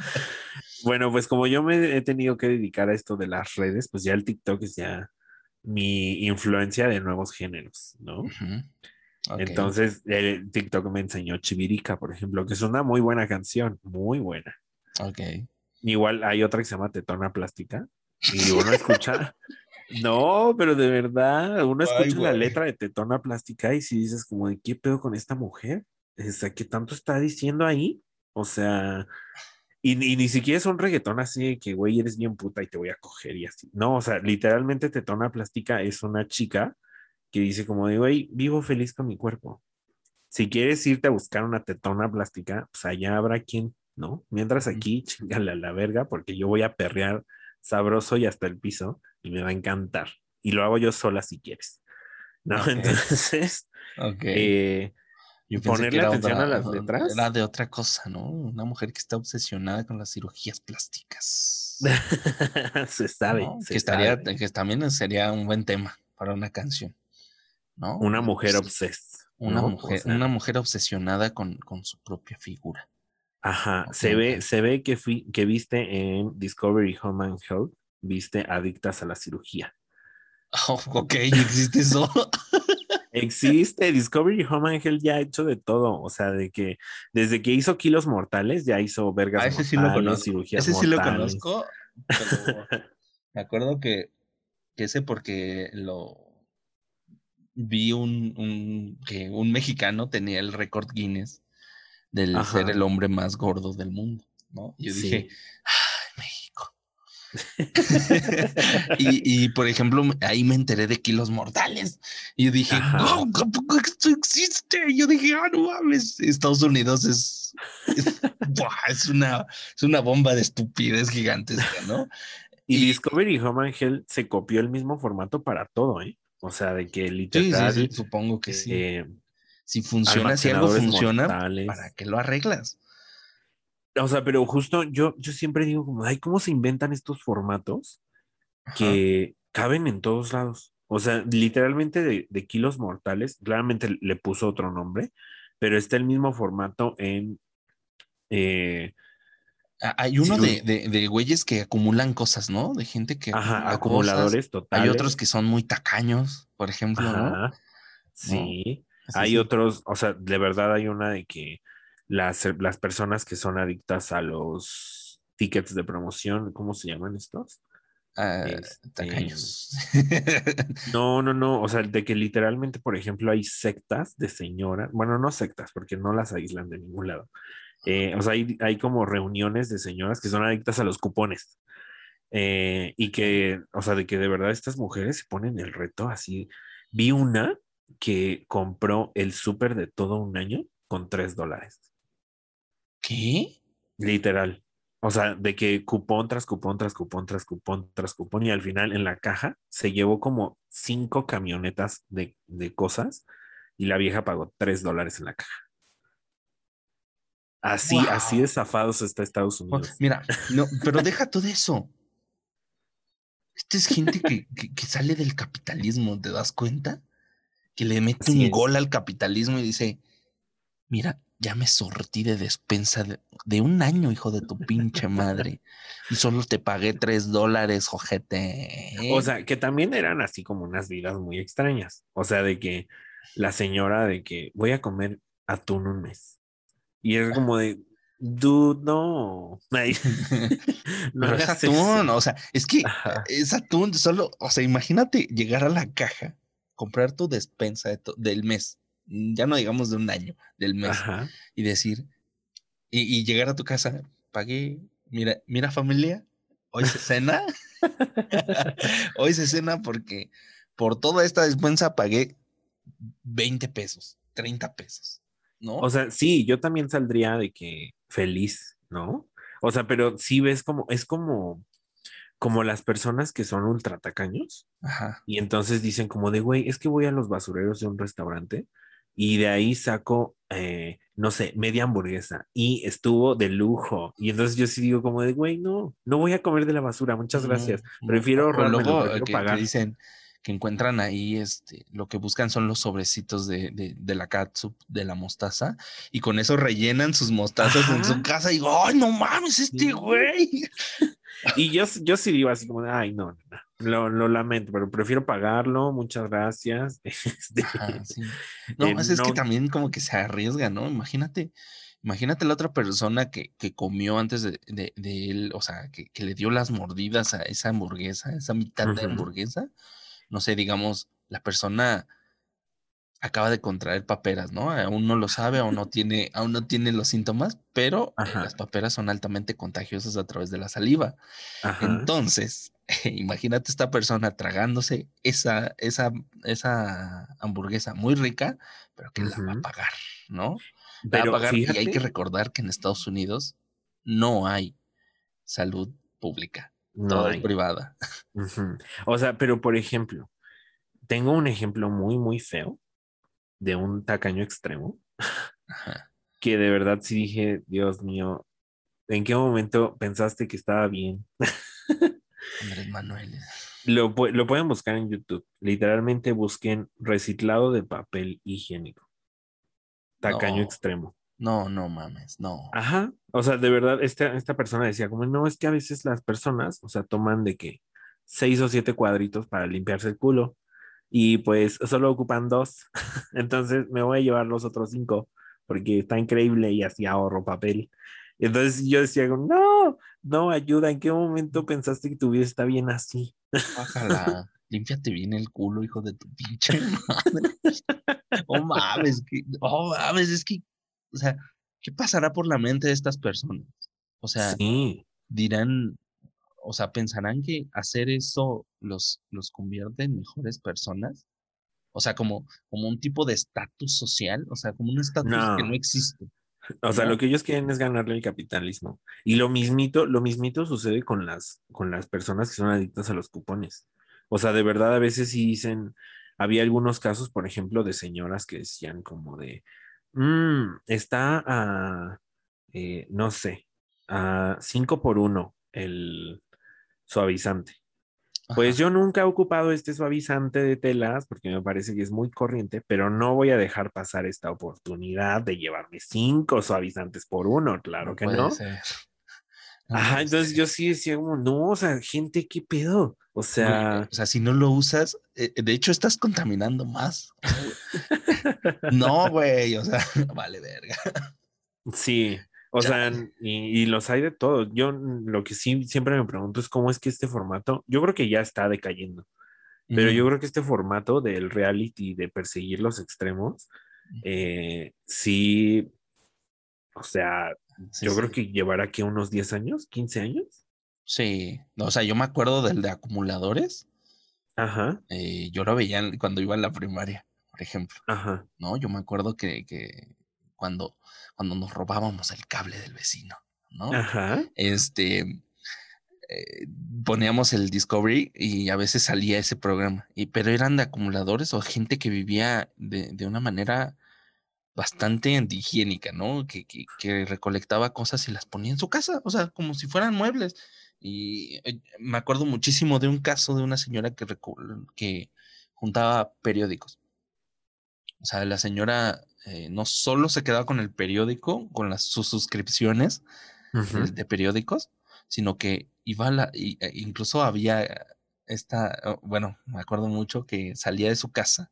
Bueno, pues como yo me he tenido que dedicar a esto de las redes, pues ya el TikTok es ya mi influencia de nuevos géneros, ¿no? Entonces, el TikTok me enseñó Chivirica, por ejemplo, que es una muy buena canción, muy buena. Ok. Igual hay otra que se llama Tetona Plástica y uno [LAUGHS] escucha, no, pero de verdad, uno Ay, escucha la letra de Tetona Plástica y si dices como de qué pedo con esta mujer, o sea, ¿qué tanto está diciendo ahí? O sea, y, y ni siquiera es un reggaetón así de que, güey, eres bien puta y te voy a coger y así. No, o sea, literalmente Tetona Plástica es una chica que dice como de, güey, vivo feliz con mi cuerpo. Si quieres irte a buscar una tetona plástica, pues allá habrá quien, ¿no? Mientras aquí, chingale a la verga, porque yo voy a perrear sabroso y hasta el piso y me va a encantar. Y lo hago yo sola si quieres. ¿no? [LAUGHS] Entonces, Ok. eh, Yo ponerle atención otra- a las letras. Era de otra cosa, ¿no? Una mujer que está obsesionada con las cirugías plásticas. [LAUGHS] se sabe. ¿no? se Que estaría, sabe. que también sería un buen tema para una canción. ¿No? Una mujer Sí, obsessed. Una ¿no? O mujer, sea, una mujer obsesionada con, con su propia figura. Ajá, se ve, se ve que, fui, que viste en Discovery Home and Health, viste adictas a la cirugía. Oh, [LAUGHS] ok, existe eso. [LAUGHS] Existe, Discovery Home Health ya ha hecho de todo, o sea, de que desde que hizo Kilos Mortales, ya hizo vergas Ah, ese sí lo conozco. cirugías Ese sí lo conozco. pero [LAUGHS] me acuerdo que, que ese porque lo vi un, un, que un mexicano tenía el récord Guinness del Ajá. ser el hombre más gordo del mundo, ¿no? Yo dije. [LAUGHS] y, y, por ejemplo, ahí me enteré de kilos mortales. Y yo dije, Ajá. ¡Wow! ¿A poco esto existe? Y yo dije, ¡ah, no mames! Estados Unidos es, es, [LAUGHS] ¡buah! es una, es una bomba de estupidez gigantesca, ¿no? Y Y- Discovery Home Health se copió el mismo formato para todo, ¿eh? O sea, de que Sí, sí, literal, sí, supongo que sí. eh, si funciona, si algo funciona, mortales. ¿para qué lo arreglas? O sea, pero justo yo, yo siempre digo como, ay, ¿cómo se inventan estos formatos Ajá. que caben en todos lados? O sea, literalmente de, de kilos mortales, claramente le puso otro nombre, pero está el mismo formato en... eh, Ah, Hay uno Sí. de, de, de güeyes que acumulan cosas, ¿no? De gente que ajá, acumula acumuladores totales. Hay otros que son muy tacaños, por ejemplo, sí. Hay sí. otros, o sea, de verdad hay una de que las, las personas que son adictas a los tickets de promoción, ¿cómo se llaman estos? Este, tacaños. [LAUGHS] No, no, no, o sea, de que literalmente, por ejemplo, hay sectas de señoras, bueno, no sectas, porque no las aíslan de ningún lado. Eh, o sea, hay, hay como reuniones de señoras que son adictas a los cupones. Eh, y que, o sea, de que de verdad estas mujeres se ponen el reto así. Vi una que compró el súper de todo un año con tres dólares, ¿Qué? literal. O sea, de que cupón tras cupón tras cupón tras cupón tras cupón y al final en la caja se llevó como cinco camionetas de, de cosas y la vieja pagó tres dólares en la caja. Así, Wow. así de zafados está Estados Unidos. Mira, no, pero [LAUGHS] deja todo eso. Esta es gente que, que, que sale del capitalismo, ¿te das cuenta? Que le mete Así un es. gol al capitalismo y dice, mira, ya me sortí de despensa de, de un año, hijo de tu pinche madre. Y solo te pagué tres dólares, ojete. O sea, que también eran así como unas vidas muy extrañas. O sea, de que la señora de que voy a comer atún un mes. Y es como de, dude, no. [LAUGHS] Ay, [LAUGHS] no es atún, eso. o sea, es que Ajá. es atún, solo, o sea, imagínate llegar a la caja, comprar tu despensa de del mes, ya no digamos de un año, del mes, Ajá. y decir, y, y llegar a tu casa, pagué, mira, mira familia, hoy se cena, [LAUGHS] [LAUGHS] hoy se cena porque por toda esta despensa pagué 20 pesos, 30 pesos, ¿no? O sea, sí, yo también saldría de que feliz, ¿no? O sea, pero sí ves como, es como, como las personas que son ultra tacaños Ajá. y entonces dicen como de, güey, es que voy a los basureros de un restaurante y de ahí saco, eh, no sé, media hamburguesa y estuvo de lujo. Y entonces yo sí digo como de, güey, no, no voy a comer de la basura, muchas gracias. Prefiero ahorrármelo, luego, prefiero que, pagar. que dicen que encuentran ahí, este, lo que buscan son los sobrecitos de, de, de la catsup, de la mostaza, y con eso rellenan sus mostazas en su casa y digo, ¡ay, no mames, este güey! [LAUGHS] Y yo, yo sí digo así como de, ay, no, no, no, lo, lo lamento, pero prefiero pagarlo, muchas gracias. [LAUGHS] Este, Ajá, sí. No, Eh, es, que también como que se arriesga, ¿no? Imagínate, imagínate la otra persona que, que comió antes de, de- de él, o sea, que, que le dio las mordidas a esa hamburguesa, esa mitad de hamburguesa. No sé, digamos, la persona acaba de contraer paperas, ¿no? Aún no lo sabe, aún no tiene, aún no tiene los síntomas, pero eh, las paperas son altamente contagiosas a través de la saliva. Ajá. Entonces, [LAUGHS] imagínate esta persona tragándose esa, esa, esa hamburguesa muy rica, pero que la va a pagar, ¿no? La va a pagar y hay que recordar que en Estados Unidos no hay salud pública, no toda hay. es privada. [LAUGHS] Ujú. O sea, pero por ejemplo, tengo un ejemplo muy, muy feo de un tacaño extremo Ajá. [LAUGHS] que de verdad sí dije, Dios mío, ¿en qué momento pensaste que estaba bien? Andrés Manuel. Lo, lo pueden buscar en YouTube. Literalmente busquen reciclado de papel higiénico. Tacaño No. extremo. No, no mames, no. Ajá. O sea, de verdad, esta, esta persona decía como, no, es que a veces las personas, o sea, toman de que seis o siete cuadritos para limpiarse el culo y pues solo ocupan dos. [LAUGHS] Entonces me voy a llevar los otros cinco porque está increíble y así ahorro papel. Entonces yo decía, no, no, ayuda, ¿en qué momento pensaste que tu vida está bien así? Bájala. [LAUGHS] Límpiate bien el culo, hijo de tu pinche [LAUGHS] madre. Oh mames, que, oh mames, es que, o sea, ¿qué pasará por la mente de estas personas? O sea, Sí, dirán, o sea, pensarán que hacer eso los, los convierte en mejores personas. O sea, como, como un tipo de estatus social, o sea, como un estatus que no existe. O sea, lo que ellos quieren es ganarle el capitalismo. Y lo mismito, lo mismito sucede con las, con las personas que son adictas a los cupones. O sea, de verdad a veces sí dicen, había algunos casos, por ejemplo, de señoras que decían como de, "Mm, está a, eh, no sé, a 5 por 1 el suavizante. Pues Ajá. yo nunca he ocupado este suavizante de telas porque me parece que es muy corriente, pero no voy a dejar pasar esta oportunidad de llevarme cinco suavizantes por uno, claro que no. ser. [LAUGHS] No Ajá, entonces ser. yo sí decía como, no, o sea, gente, ¿qué pedo? O sea, o sea, si no lo usas, eh, de hecho estás contaminando más. [LAUGHS] No, güey, o sea, [LAUGHS] vale verga. sí, o sea, y, y los hay de todo. Yo mm, lo que sí siempre me pregunto es cómo es que este formato, yo creo que ya está decayendo, pero yo creo que este formato del reality de perseguir los extremos, eh, sí, o sea, Sí, yo sí. creo que llevará aquí unos 10 años, 15 años. Sí, o sea, yo me acuerdo del de acumuladores. Ajá, eh, yo lo veía cuando iba en la primaria, por ejemplo, ajá, ¿no? Yo me acuerdo que, que cuando, cuando nos robábamos el cable del vecino, ¿no? ajá. Este, eh, poníamos el Discovery y a veces salía ese programa, y, pero eran de acumuladores o gente que vivía de, de una manera bastante antihigiénica, ¿no? Que, que, que recolectaba cosas y las ponía en su casa, o sea, como si fueran muebles. Y eh, me acuerdo muchísimo de un caso de una señora que, que juntaba periódicos. O sea, la señora eh, no solo se quedaba con el periódico, con las, sus suscripciones de, de periódicos, sino que iba a la, y- e incluso había esta, oh, bueno, me acuerdo mucho que salía de su casa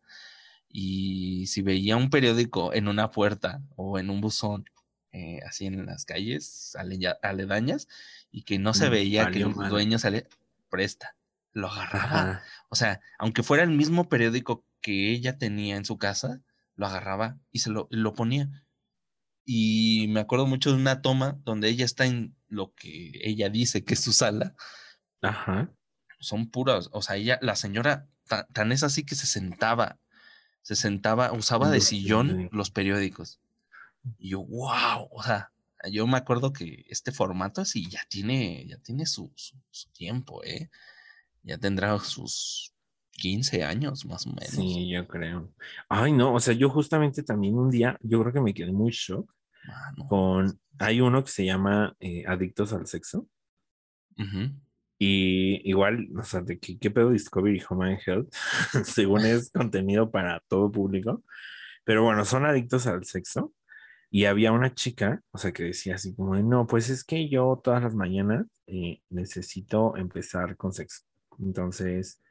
y si veía un periódico en una puerta o en un buzón, eh, así en las calles aledañas, y que no se Mm, veía que el dueño salía, presta, lo agarraba. Ajá, O sea, aunque fuera el mismo periódico que ella tenía en su casa, lo agarraba y se lo, lo ponía. Y me acuerdo mucho de una toma donde ella está en lo que ella dice que es su sala. ajá. Son puras, o sea, ella, la señora, ta- tan, es así que se sentaba, se sentaba, usaba de sillón los periódicos. Y yo, wow, o sea, yo me acuerdo que este formato así ya tiene, ya tiene su, su, su tiempo, ¿eh? Ya tendrá sus 15 años más o menos. Sí, yo creo. Ay, no, o sea, yo justamente también un día, yo creo que me quedé muy shock Mano. con, hay uno que se llama eh, Adictos al Sexo. Ujú. Y igual, o sea, de que, qué pedo Discovery Home and Health, [LAUGHS] según es contenido para todo público. Pero bueno, son adictos al sexo. Y había una chica, o sea, que decía así como, no, pues es que yo todas las mañanas eh, necesito empezar con sexo. Entonces,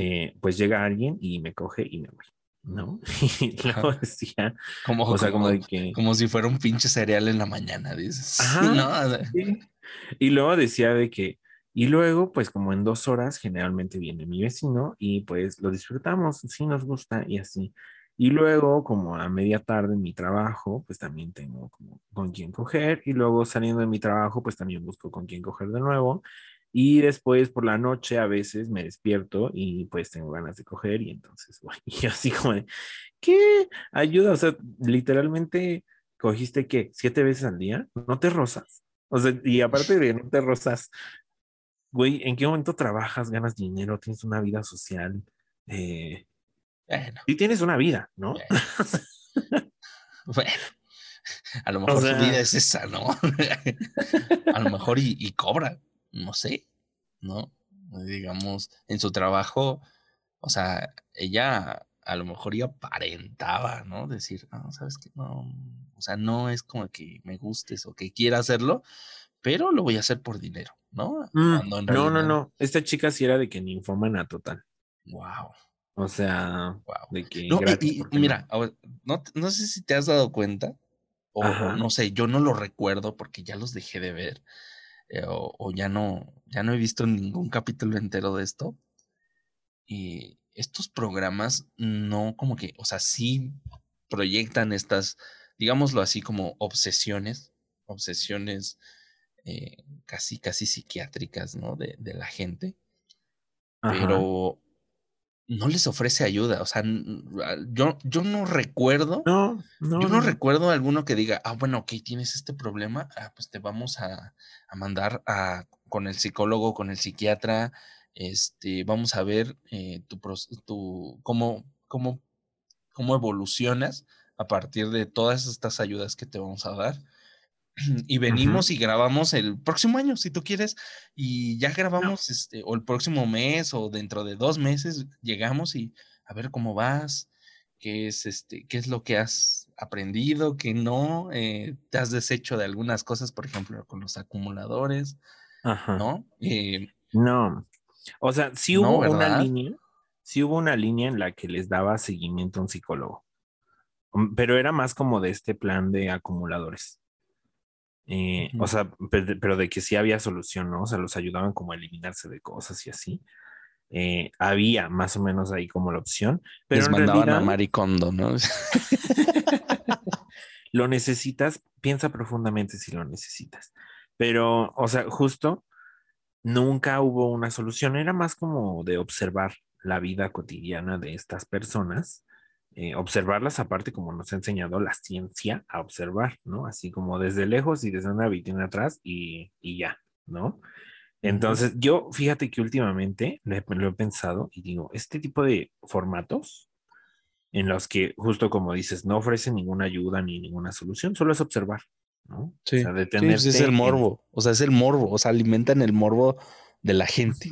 eh, pues llega alguien y me coge y me voy, ¿no? [LAUGHS] Y luego decía, Como, o sea, como como, de que... como si fuera un pinche cereal en la mañana, dices. [LAUGHS] Ajá. No, o sea, Sí. Y luego decía de que, y luego, pues como en dos horas, generalmente viene mi vecino y pues lo disfrutamos, sí nos gusta y así. Y luego, como a media tarde en mi trabajo, pues también tengo como con quién coger. Y luego saliendo de mi trabajo, pues también busco con quién coger de nuevo. Y después por la noche a veces me despierto y pues tengo ganas de coger y entonces, voy. [LAUGHS] y así como de, ¿qué? Ayuda, o sea, literalmente cogiste qué, siete veces al día, no te rozas. O sea, y aparte de no te rozas, güey, ¿en qué momento trabajas, ganas dinero, tienes una vida social? Eh, Bueno, Y tienes una vida, ¿no? Bueno. [LAUGHS] bueno, a lo mejor sea- su vida es esa, ¿no? [LAUGHS] a lo mejor y, y cobra, no sé, ¿no? Digamos, en su trabajo, o sea, ella a lo mejor ya aparentaba, ¿no? Decir, no, sabes que no, o sea, no es como que me gustes o que quiera hacerlo, pero lo voy a hacer por dinero, ¿no? Mm, no, no, realidad- no. Esta chica sí era de que ninfómana total. Wow, O sea, wow. de que. No, y- gratis, y, ¿por qué no? mira, no, te- no sé si te has dado cuenta, o, o Ajá. no sé, yo no lo recuerdo porque ya los dejé de ver, eh, o, o ya no, ya no he visto ningún capítulo entero de esto. Y estos programas no como que, o sea, sí proyectan estas, digámoslo así, como obsesiones, obsesiones eh, casi, casi psiquiátricas, ¿no? De, de la gente Ajá. pero no les ofrece ayuda. O sea, n- a- yo, yo no recuerdo, No, no. yo no recuerdo alguno que diga, ah, bueno, ok, tienes este problema, ah, pues te vamos a, a mandar a, con el psicólogo, con el psiquiatra, este, vamos a ver eh, tu, tu cómo, cómo, cómo evolucionas a partir de todas estas ayudas que te vamos a dar. [CLEARS THROAT] Y venimos y grabamos el próximo año, si tú quieres, y ya grabamos, este, o el próximo mes, o dentro de dos meses, llegamos y a ver cómo vas, qué es este, qué es lo que has aprendido, qué no, eh, te has deshecho de algunas cosas, por ejemplo, con los acumuladores, Ajá. ¿no? Eh, No. O sea, sí No, hubo una línea, sí hubo una línea en la que les daba seguimiento a un psicólogo. Um, Pero era más como de este plan de acumuladores. Eh. O sea, pero de que sí había solución, ¿no? O sea, los ayudaban como a eliminarse de cosas y así. Eh, había más o menos ahí como la opción. Pero les mandaban a Maricondo, ¿no? [LAUGHS] lo necesitas, piensa profundamente si lo necesitas. Pero, o sea, justo nunca hubo una solución, era más como de observar la vida cotidiana de estas personas, eh, observarlas aparte como nos ha enseñado la ciencia a observar, ¿no? Así como desde lejos y desde una vitrina atrás y, y ya, ¿no? Entonces, yo fíjate que últimamente lo he, lo he pensado y digo, este tipo de formatos en los que, justo como dices, no ofrecen ninguna ayuda ni ninguna solución, solo es observar, ¿no? Sí, o sea, sí, es el morbo, o sea, es el morbo, o sea, alimentan el morbo de la gente.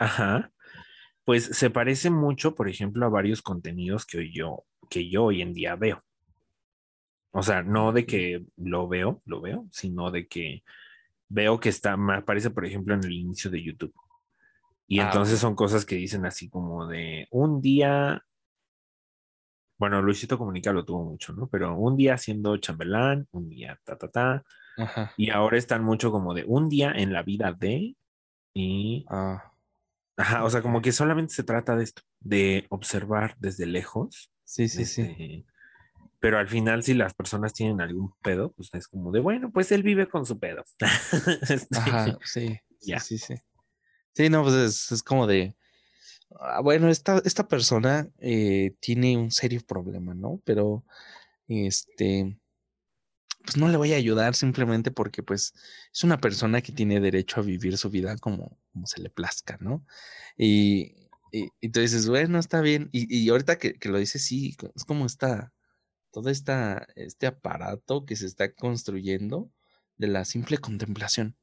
Ajá. Pues se parece mucho, por ejemplo, a varios contenidos que yo, que yo hoy en día veo. O sea, no de que lo veo, lo veo, sino de que veo que está, me aparece, por ejemplo, en el inicio de YouTube. Y Ah, entonces son cosas que dicen así como de un día, bueno, Luisito Comunica lo tuvo mucho, ¿no? Pero un día siendo chambelán, un día ta, ta, ta. Ajá. Y ahora están mucho como de un día en la vida de, y Ah, Ajá, o sea, como que solamente se trata de esto, de observar desde lejos. sí, sí, sí. este, Pero al final, si las personas tienen algún pedo, pues es como de, bueno, pues él vive con su pedo. Este, [LAUGHS] Ajá, sí, Ya. sí, sí, sí. Sí, no, pues es, es como de, ah, bueno, esta, esta persona eh, tiene un serio problema, ¿no? Pero, este, pues no le voy a ayudar simplemente porque, pues, es una persona que tiene derecho a vivir su vida como, como se le plazca, ¿no? Y, y, y tú dices, bueno, está bien. Y, y ahorita que, que lo dices, sí, es como esta, todo esta, este aparato que se está construyendo de la simple contemplación.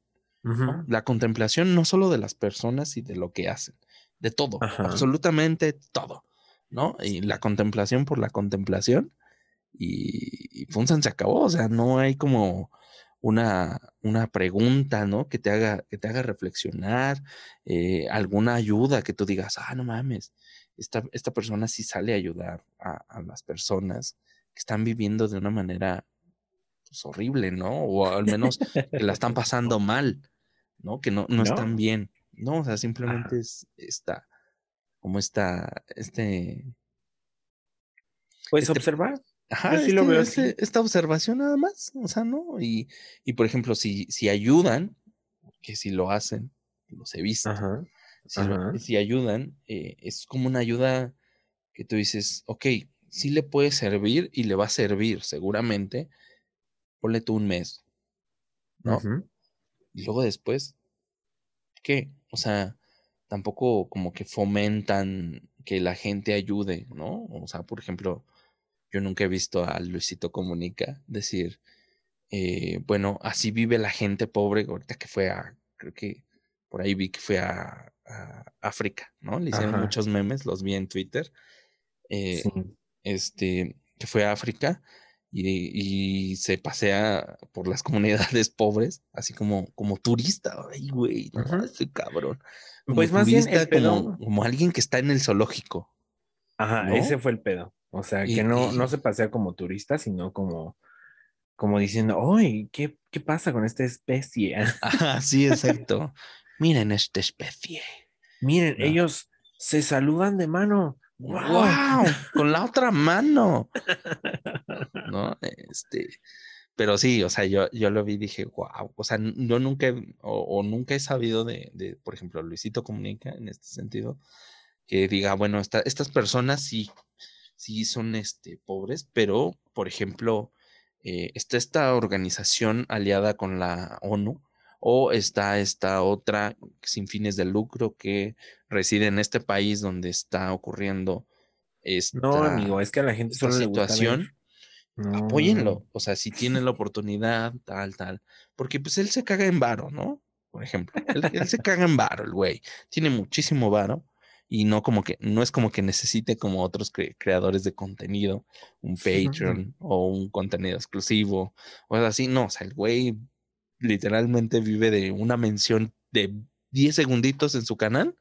La contemplación no solo de las personas y de lo que hacen, de todo, Ajá. absolutamente todo, ¿no? Y la contemplación por la contemplación y, y punzan, se acabó, o sea, no hay como una, una pregunta, ¿no? Que te haga, que te haga reflexionar, eh, alguna ayuda que tú digas, ah, no mames, esta, esta persona sí sale a ayudar a, a las personas que están viviendo de una manera pues, horrible, ¿no? O al menos que la están pasando mal, ¿no? Que no, no, No. están bien, ¿no? O sea, simplemente Ajá. es esta, como esta, este, Pues Este- observar. Ajá, sí lo veo este- así. esta observación nada más, o sea, ¿no? Y, y por ejemplo, si, si ayudan, que si lo hacen, los he visto, Ajá. si, lo- ajá. si ayudan, eh, es como una ayuda que tú dices, ok, sí le puede servir y le va a servir seguramente, ponle tú un mes, ¿no? Y luego después, ¿qué? O sea, tampoco como que fomentan que la gente ayude, ¿no? O sea, por ejemplo, yo nunca he visto a Luisito Comunica decir, eh, bueno, así vive la gente pobre, ahorita que fue a, creo que por ahí vi que fue a, a África, ¿no? Le hicieron Ajá. muchos memes, los vi en Twitter. eh, Sí. este, que fue a África y, y se pasea por las [LAUGHS] comunidades pobres, así como, como turista. Ay, güey, no, ese cabrón. Como Pues más bien el como, como alguien que está en el zoológico. Ajá, ¿no? ese fue el pedo. O sea, Y- que no, y- no se pasea como turista, sino como, como diciendo, ¡ay! ¿qué, ¿Qué pasa con esta especie? [LAUGHS] Ajá, sí, exacto. Miren esta especie. Miren, No. ellos se saludan de mano. ¡Wow! ¡Wow! Con la otra mano. [LAUGHS] ¿No? Este. Pero sí, o sea, yo, yo lo vi y dije, wow. O sea, yo nunca, he- o, o nunca he sabido de, de, por ejemplo, Luisito Comunica en este sentido, que diga, bueno, esta- estas personas sí, sí son este, pobres, pero, por ejemplo, eh, está esta organización aliada con la ONU o está esta otra sin fines de lucro que reside en este país donde está ocurriendo esta, No, amigo, es que a la gente solo le gusta situación. ver. No. Apóyenlo, o sea, si tienen la oportunidad, tal, tal, porque pues él se caga en varo, ¿no? Por ejemplo, él, él se caga en varo, el güey, tiene muchísimo varo y no como que, no es como que necesite como otros cre- creadores de contenido, un Patreon o un contenido exclusivo o algo así, no, o sea, el güey literalmente vive de una mención de 10 segunditos en su canal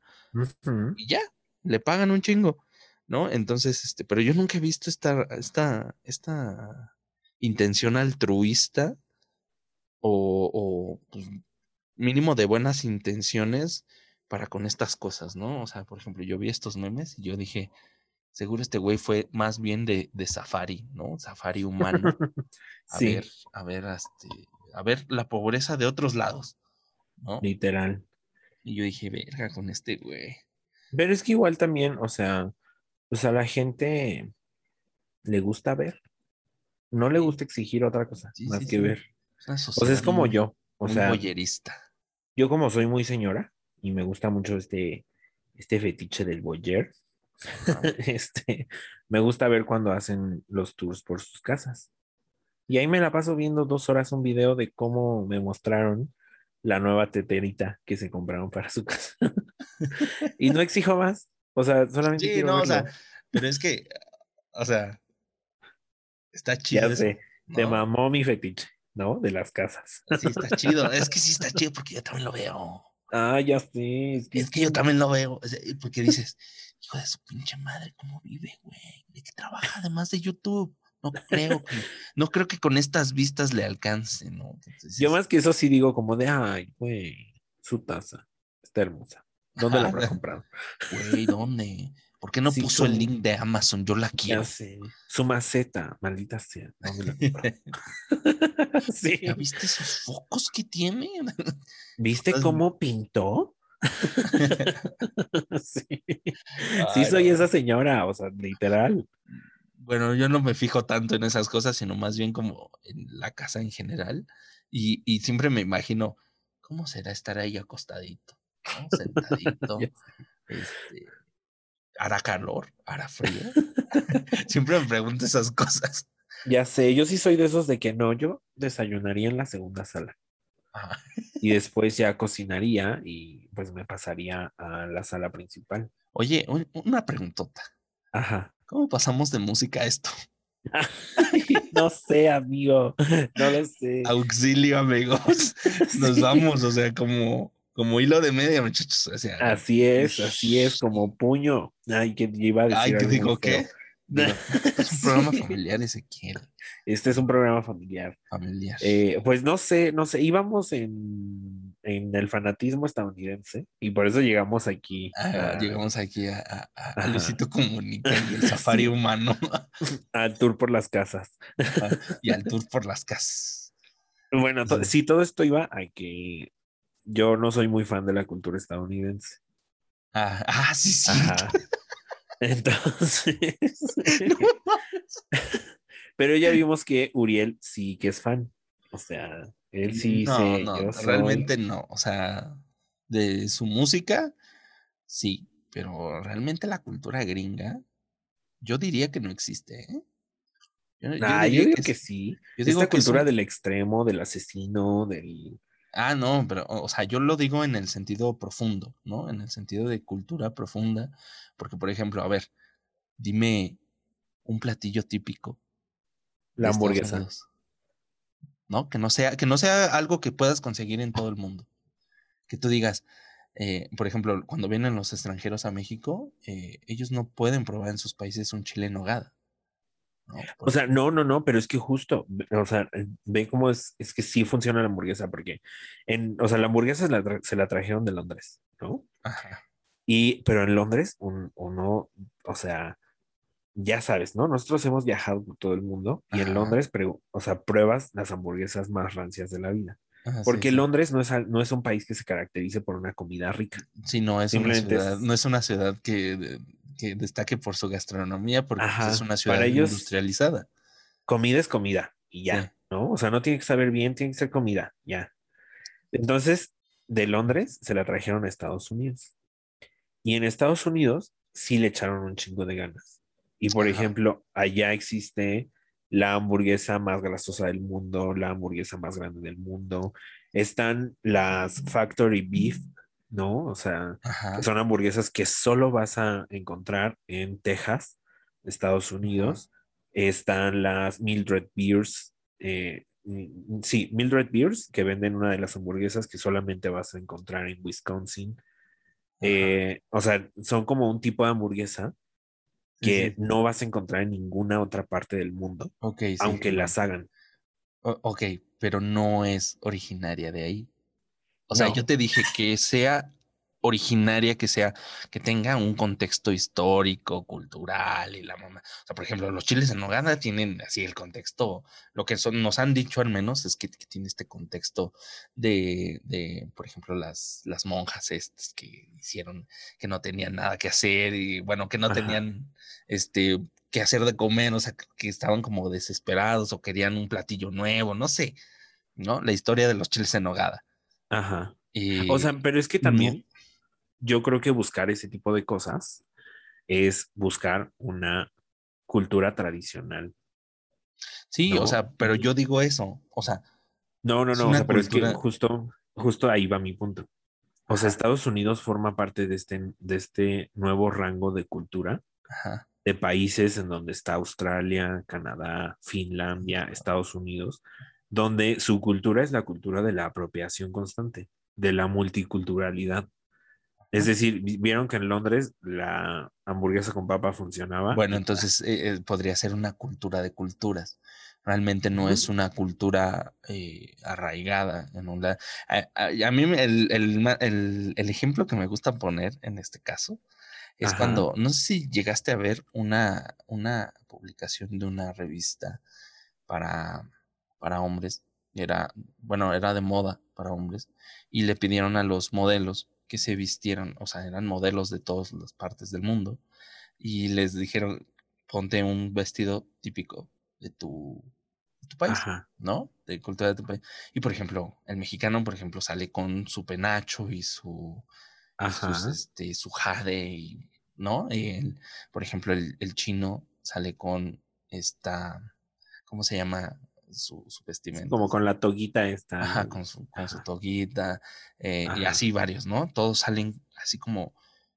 y ya, le pagan un chingo, ¿no? Entonces, este, pero yo nunca he visto esta, esta, esta intención altruista o, o, pues, mínimo de buenas intenciones para con estas cosas, ¿no? O sea, por ejemplo, yo vi estos memes y yo dije, seguro este güey fue más bien de, de safari, ¿no? Safari humano. [LAUGHS] A Sí, ver, a ver, este, a ver la pobreza de otros lados, ¿no? literal. Y yo dije, verga con este güey. Pero es que igual también, o sea, pues a la gente le gusta ver. No le gusta exigir otra cosa Sí, más sí, que ver. O sea, es como yo. O sea, voyerista. yo como soy muy señora y me gusta mucho este, este fetiche del Ajá. [LAUGHS] este, me gusta ver cuando hacen los tours por sus casas. Y ahí me la paso viendo dos horas un video de cómo me mostraron la nueva teterita que se compraron para su casa. [LAUGHS] y no exijo más. O sea, solamente Sí, quiero no, o sea, pero es que, o sea, está chido. Ya sé, te ¿no? mamó mi fetiche, ¿no? De las casas. Sí, está chido. Es que sí está [LAUGHS] chido porque yo también lo veo. Ah, ya sé. Es que, Es que yo también lo veo. sea, Porque dices, hijo de su pinche madre, ¿cómo vive, güey? ¿De qué trabaja además de YouTube? No creo que, no creo que con estas vistas le alcance, ¿no? Entonces, Yo más que eso sí digo como de, ay, güey, su taza está hermosa. ¿Dónde la habrá [LAUGHS] comprado? Güey, ¿dónde? ¿Por qué no Sí, puso el link de Amazon? Yo la quiero. Ya sé. Su maceta, maldita sea. ¿Dónde la compró? [LAUGHS] [LAUGHS] sí. ¿Ya viste esos focos que tiene? [LAUGHS] ¿Viste Estás- cómo pintó? sí. Sí, soy no. esa señora, o sea, literal. Bueno, yo no me fijo tanto en esas cosas, sino más bien como en la casa en general. Y, y siempre me imagino, ¿cómo será estar ahí acostadito? ¿no? Sentadito. Este, ¿Hará calor? ¿Hará frío? [LAUGHS] siempre me pregunto esas cosas. Ya sé, yo sí soy de esos de que no, yo desayunaría en la segunda sala Ajá. y después ya cocinaría y pues me pasaría a la sala principal. Oye, un- una preguntota. Ajá. ¿Cómo pasamos de música a esto? [LAUGHS] No sé, amigo, no lo sé. Auxilio, amigos. [LAUGHS] Nos Sí. vamos, o sea, como, como hilo de media, muchachos. O sea, Así es, así es, como puño. Ay, que iba a decir. Ay, ¿qué algo muy digo qué? Digo, [LAUGHS] es un programa familiar, Ezequiel. Este es un programa familiar. Familiar. Eh, pues no sé, no sé, íbamos en, en el fanatismo estadounidense y por eso llegamos aquí Ah, a- llegamos aquí a, a- a-. Luisito Comunica y el [LAUGHS] safari Sí. humano [LAUGHS] al tour por las casas. y al tour por las casas. Bueno, to- Sí. sí, todo esto iba a que yo no soy muy fan de la cultura estadounidense. Ah, ah, sí, sí. Ajá. [LAUGHS] Entonces, No [LAUGHS] pero ya vimos que Uriel sí que es fan. O sea, él sí no, se no, soy- realmente no. O sea, de su música, sí, pero realmente la cultura gringa, yo diría que no existe, ¿eh? Yo, yo Ah, yo diría digo que sí. yo digo Esta que cultura del extremo, del asesino, del... Ah, no, pero, o sea, yo lo digo en el sentido profundo, ¿no? En el sentido de cultura profunda, porque, por ejemplo, a ver, dime un platillo típico La hamburguesa. Unidos, ¿no? Que no sea, que no sea algo que puedas conseguir en todo el mundo. Que tú digas, eh, por ejemplo, cuando vienen los extranjeros a México, eh, ellos no pueden probar en sus países un chile en nogada. ¿No? O sea, no, no, no, pero es que justo, o sea, eh, ve cómo es, es que sí funciona la hamburguesa, porque en, o sea, la hamburguesa se la, se la trajeron de Londres, ¿no? Ajá. Y, pero en Londres, un- uno, o sea, ya sabes, ¿no? Nosotros hemos viajado por todo el mundo y Ajá. en Londres, pero, o sea, pruebas las hamburguesas más rancias de la vida. Ajá, sí, Porque sí. Londres no es, no es un país que se caracterice por una comida rica. Sí, no es una ciudad, es- no es una ciudad que, que destaque por su gastronomía, porque pues, Ajá, es una ciudad para ellos- industrializada. Comida es comida y ya, Sí. ¿no? O sea, no tiene que saber bien, tiene que ser comida, ya. Entonces, de Londres se la trajeron a Estados Unidos. Y en Estados Unidos sí le echaron un chingo de ganas. Y por Ajá. ejemplo, allá existe la hamburguesa más grasosa del mundo, la hamburguesa más grande del mundo. Están las Factory Beef, ¿no? O sea, Ajá. son hamburguesas que solo vas a encontrar en Texas, Estados Unidos. Están las Mildred Beers, eh, mm, sí, Mildred Beers, que venden una de las hamburguesas que solamente vas a encontrar en Wisconsin. Eh, o sea, son como un tipo de hamburguesa que sí. no vas a encontrar en ninguna otra parte del mundo, Ok, sí, aunque las hagan. o- ok, pero no es originaria de ahí. O sea, No. yo te dije que sea originaria, que sea, que tenga un contexto histórico, cultural y la mamá. O sea, por ejemplo, los chiles en nogada tienen así el contexto, lo que son, nos han dicho al menos es que, que tiene este contexto de, de, por ejemplo, las, las monjas estas que hicieron, que no tenían nada que hacer y bueno, que no Ajá. tenían este que hacer de comer, o sea, que estaban como desesperados o querían un platillo nuevo, no sé, ¿no? La historia de los chiles en nogada. Ajá. Y, O sea, pero es que no- también yo creo que buscar ese tipo de cosas es buscar una cultura tradicional. sí, no, o sea, pero yo digo eso, o sea, No, no, no, o sea, pero es que justo, justo ahí va mi punto. O sea, Ajá. Estados Unidos forma parte de este, de este nuevo rango de cultura ajá, de países en donde está Australia, Canadá, Finlandia, Estados Unidos, donde su cultura es la cultura de la apropiación constante, de la multiculturalidad. Es decir, vi- vieron que en Londres la hamburguesa con papa funcionaba. Bueno, entonces eh, eh, podría ser una cultura de culturas. Realmente no es una cultura eh, arraigada en un lado. A, a- a mí el, el el- el ejemplo que me gusta poner en este caso es Ajá. cuando, no sé si llegaste a ver una, una publicación de una revista para, para hombres, era, bueno, era de moda para hombres, y le pidieron a los modelos que se vistieran, o sea, eran modelos de todas las partes del mundo, y les dijeron, ponte un vestido típico de tu, de tu país, Ajá. ¿no? De cultura de tu país. Y por ejemplo, el mexicano, por ejemplo, sale con su penacho y su, y sus, Ajá. este, su jade, y, ¿no? Y el- por ejemplo, el, el chino sale con esta, ¿cómo se llama? Su, su vestimenta. Como con la toguita esta. Ajá, con su, con su toguita, eh, y así varios, ¿no? Todos salen así como,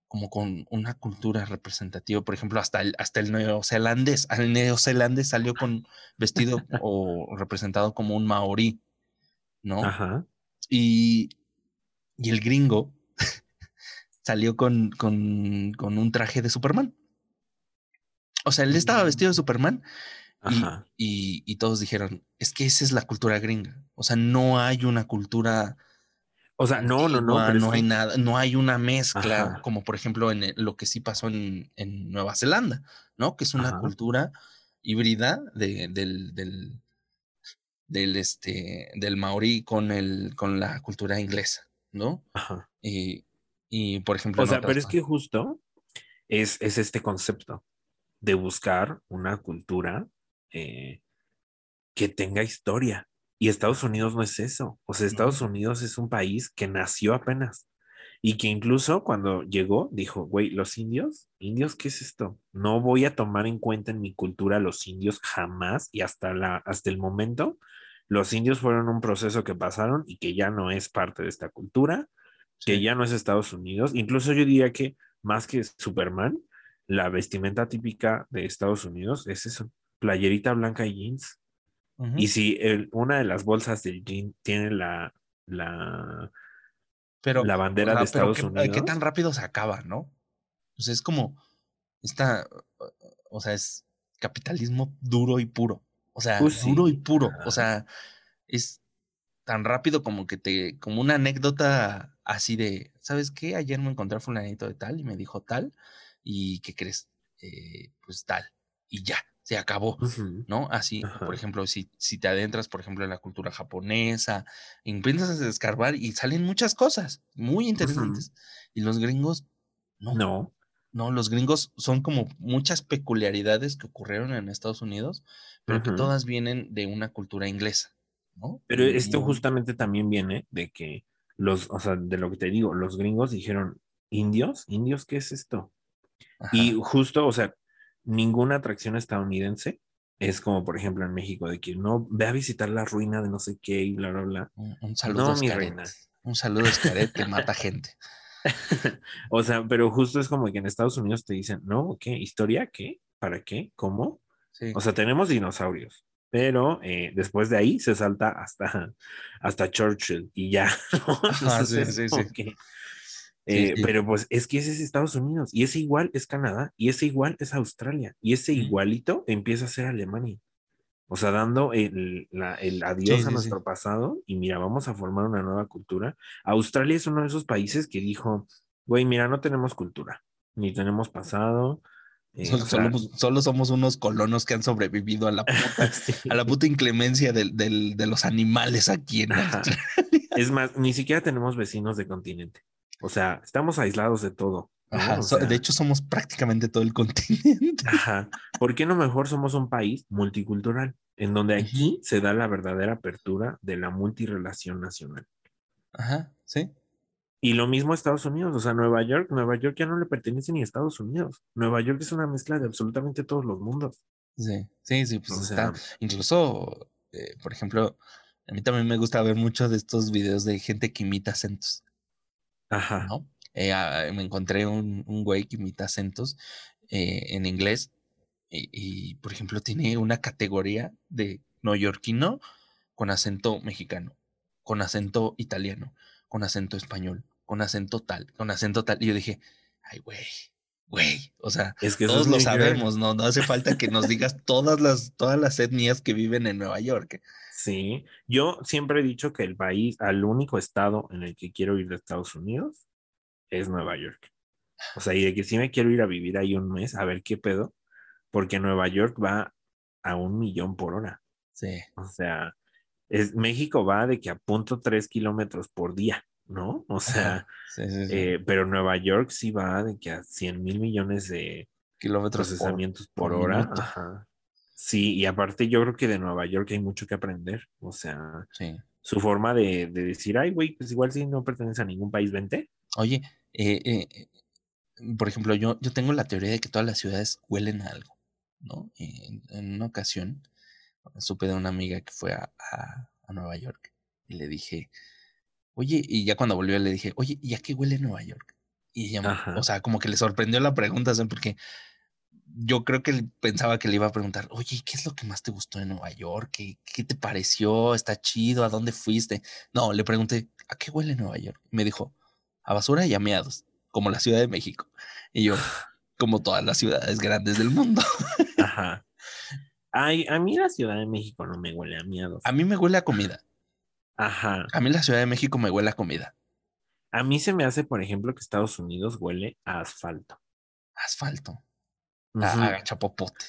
como con una cultura representativa. Por ejemplo, hasta el, hasta el neozelandés, el neozelandés salió con vestido [LAUGHS] o representado como un maorí, ¿no? Ajá. Y, y el gringo [LAUGHS] salió con, con, con un traje de Superman. O sea, él estaba vestido de Superman Ajá. y- y todos dijeron, es que esa es la cultura gringa. O sea, no hay una cultura O sea, no, no, no. no hay que- nada, no hay una mezcla, Ajá. como por ejemplo en el- lo que sí pasó en, en Nueva Zelanda, ¿no? Que es una Ajá. cultura híbrida de- del, del, del, este, del maorí con, el, con la cultura inglesa, ¿no? Ajá. Y, y por ejemplo, O sea, pero es que justo es, es este concepto de buscar una cultura eh, que tenga historia. Y Estados Unidos no es eso. O sea, Estados Unidos es un país que nació apenas. Y que incluso cuando llegó, dijo, güey, los indios, indios, ¿qué es esto? No voy a tomar en cuenta en mi cultura los indios jamás y hasta, la, hasta el momento, los indios fueron un proceso que pasaron y que ya no es parte de esta cultura, que ya no es Estados Unidos. Incluso yo diría que más que Superman, la vestimenta típica de Estados Unidos es eso, playerita blanca y jeans. Y si el- una de las bolsas del jean tiene la, la, pero, la bandera de pero Estados ¿qué, Unidos. ¿Qué tan rápido se acaba, no? O sea, es como esta, o sea, es capitalismo duro y puro. O sea, Pues sí. duro y puro. O sea, es tan rápido como que te, como una anécdota así de, ¿sabes qué? Ayer me encontré a fulanito de tal y me dijo tal, y ¿qué crees? Eh, pues tal, y ya, se acabó. ¿no? Así, por ejemplo, si, si te adentras, por ejemplo, en la cultura japonesa, empiezas a escarbar y salen muchas cosas muy interesantes. Y los gringos, no, no, No. los gringos son como muchas peculiaridades que ocurrieron en Estados Unidos, pero que todas vienen de una cultura inglesa, ¿no? Pero esto justamente también viene de que los, o sea, de lo que te digo, los gringos dijeron, indios, indios, ¿qué es esto? ajá, Y justo, o sea, ninguna atracción estadounidense es como, por ejemplo, en México, de que no, ve a visitar la ruina de no sé qué y bla, bla, bla. un, un saludo No, a mi reina. Un saludo a Xcaret que mata gente. [LAUGHS] O sea, pero justo es como que en Estados Unidos te dicen, no, ¿qué? ¿Historia? ¿Qué? ¿Para qué? ¿Cómo? Sí. O sea, tenemos dinosaurios, pero eh, después de ahí se salta hasta, hasta Churchill y ya. [LAUGHS] sí, sí, como sí. que, Sí, eh, sí. Pero pues es que ese es Estados Unidos y ese igual es Canadá y ese igual es Australia y ese igualito empieza a ser Alemania. O sea, dando el, la- el adiós Sí, a nuestro pasado y mira, vamos a formar una nueva cultura. Australia es uno de esos países que dijo, güey, mira, no tenemos cultura, ni tenemos pasado. eh, Solo, o sea, solo- solo somos unos colonos que han sobrevivido a la puta [LAUGHS] sí. a la puta inclemencia del- del- de los animales aquí en. Australia. Es más, ni siquiera tenemos vecinos de continente. O sea, estamos aislados de todo. ¿no? Ajá, O so- sea, de hecho, somos prácticamente todo el continente. [LAUGHS] ajá. ¿Por qué no mejor somos un país multicultural? En donde aquí se da la verdadera apertura de la multirelación nacional. Ajá, sí. Y lo mismo Estados Unidos, o sea, Nueva York, Nueva York ya no le pertenece ni a Estados Unidos. Nueva York es una mezcla de absolutamente todos los mundos. Sí, sí, sí, pues O está. Incluso, eh, por ejemplo, a mí también me gusta ver muchos de estos videos de gente que imita acentos, ajá. ¿no? Eh, ah, me encontré un, un güey que imita acentos eh, en inglés y, y, por ejemplo, tiene una categoría de neoyorquino con acento mexicano, con acento italiano, con acento español, con acento tal, con acento tal. Y yo dije, ay, güey, güey, o sea, Es que eso todos lo sabemos, ¿no? No hace falta que nos digas todas las, todas las etnias que viven en Nueva York. Sí, yo siempre he dicho que el país, al único estado en el que quiero ir de Estados Unidos es Nueva York. O sea, y de que sí me quiero ir a vivir ahí un mes a ver qué pedo, porque Nueva York va a un millón por hora. Sí. O sea, es, México va de que a punto tres kilómetros por día, ¿no? O sea, Ajá, sí, sí, sí. eh, pero Nueva York sí va de que a 100 mil millones de kilómetros procesamientos por, por hora. Ajá. Sí, y aparte yo creo que de Nueva York hay mucho que aprender. O sea, su forma de, de decir, ay, güey, pues igual si no pertenece a ningún país, vente. Oye, eh, eh, eh, por ejemplo, yo, yo tengo la teoría de que todas las ciudades huelen a algo, ¿no? En, en una ocasión supe de una amiga que fue a, a- a Nueva York y le dije, oye, y ya cuando volvió le dije, oye, ¿y a qué huele Nueva York? Y ella, Ajá. o sea, como que le sorprendió la pregunta. Porque yo creo que pensaba que le iba a preguntar, oye, ¿qué es lo que más te gustó de Nueva York? ¿Qué, qué te pareció? ¿Está chido? ¿A dónde fuiste? No, le pregunté, ¿a qué huele Nueva York? Y me dijo, a basura y a meados, como la Ciudad de México. Y yo, [LAUGHS] como todas las ciudades grandes del mundo. Ajá. [LAUGHS] Ay, a mí la Ciudad de México no me huele a miedo. A mí me huele a comida. Ajá. A mí la Ciudad de México me huele a comida. A mí se me hace, por ejemplo, que Estados Unidos huele a asfalto. Asfalto. Ujú. A, a chapopote.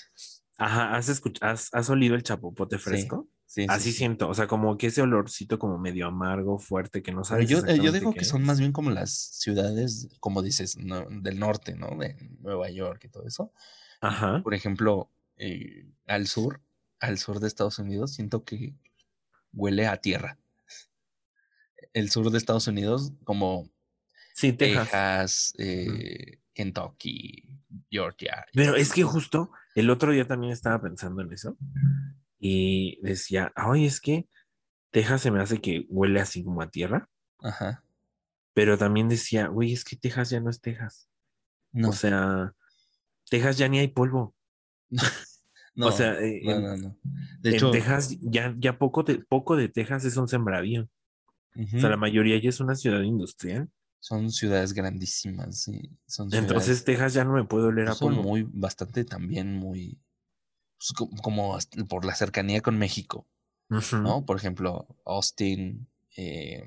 Ajá, ¿has, escuch- has, has olido el chapopote fresco? Sí, sí, Así sí. siento, o sea, como que ese olorcito como medio amargo, fuerte, que no sabes yo, eh, yo digo que son más bien como las ciudades, como dices, no- del norte, ¿no? De Nueva York y todo eso. Ajá. Por ejemplo, eh, al sur, al sur de Estados Unidos, siento que huele a tierra. El sur de Estados Unidos, como Sí, Texas. Texas, eh, Kentucky, Georgia. Pero es que justo el otro día también estaba pensando en eso y decía, ay, es que Texas se me hace que huele así como a tierra, Ajá. pero también decía, güey, es que Texas ya no es Texas. No, O sea, Texas ya ni hay polvo. [LAUGHS] no, o sea, eh, no, en- no, no. De en hecho, Texas ya, ya poco, de, poco de Texas es un sembradío. O sea, la mayoría ya es una ciudad industrial. son ciudades grandísimas, sí. Son Entonces Texas ya no me puede oler a son polvo. muy, bastante también muy, pues, co- como por la cercanía con México. ¿no? Por ejemplo, Austin, eh,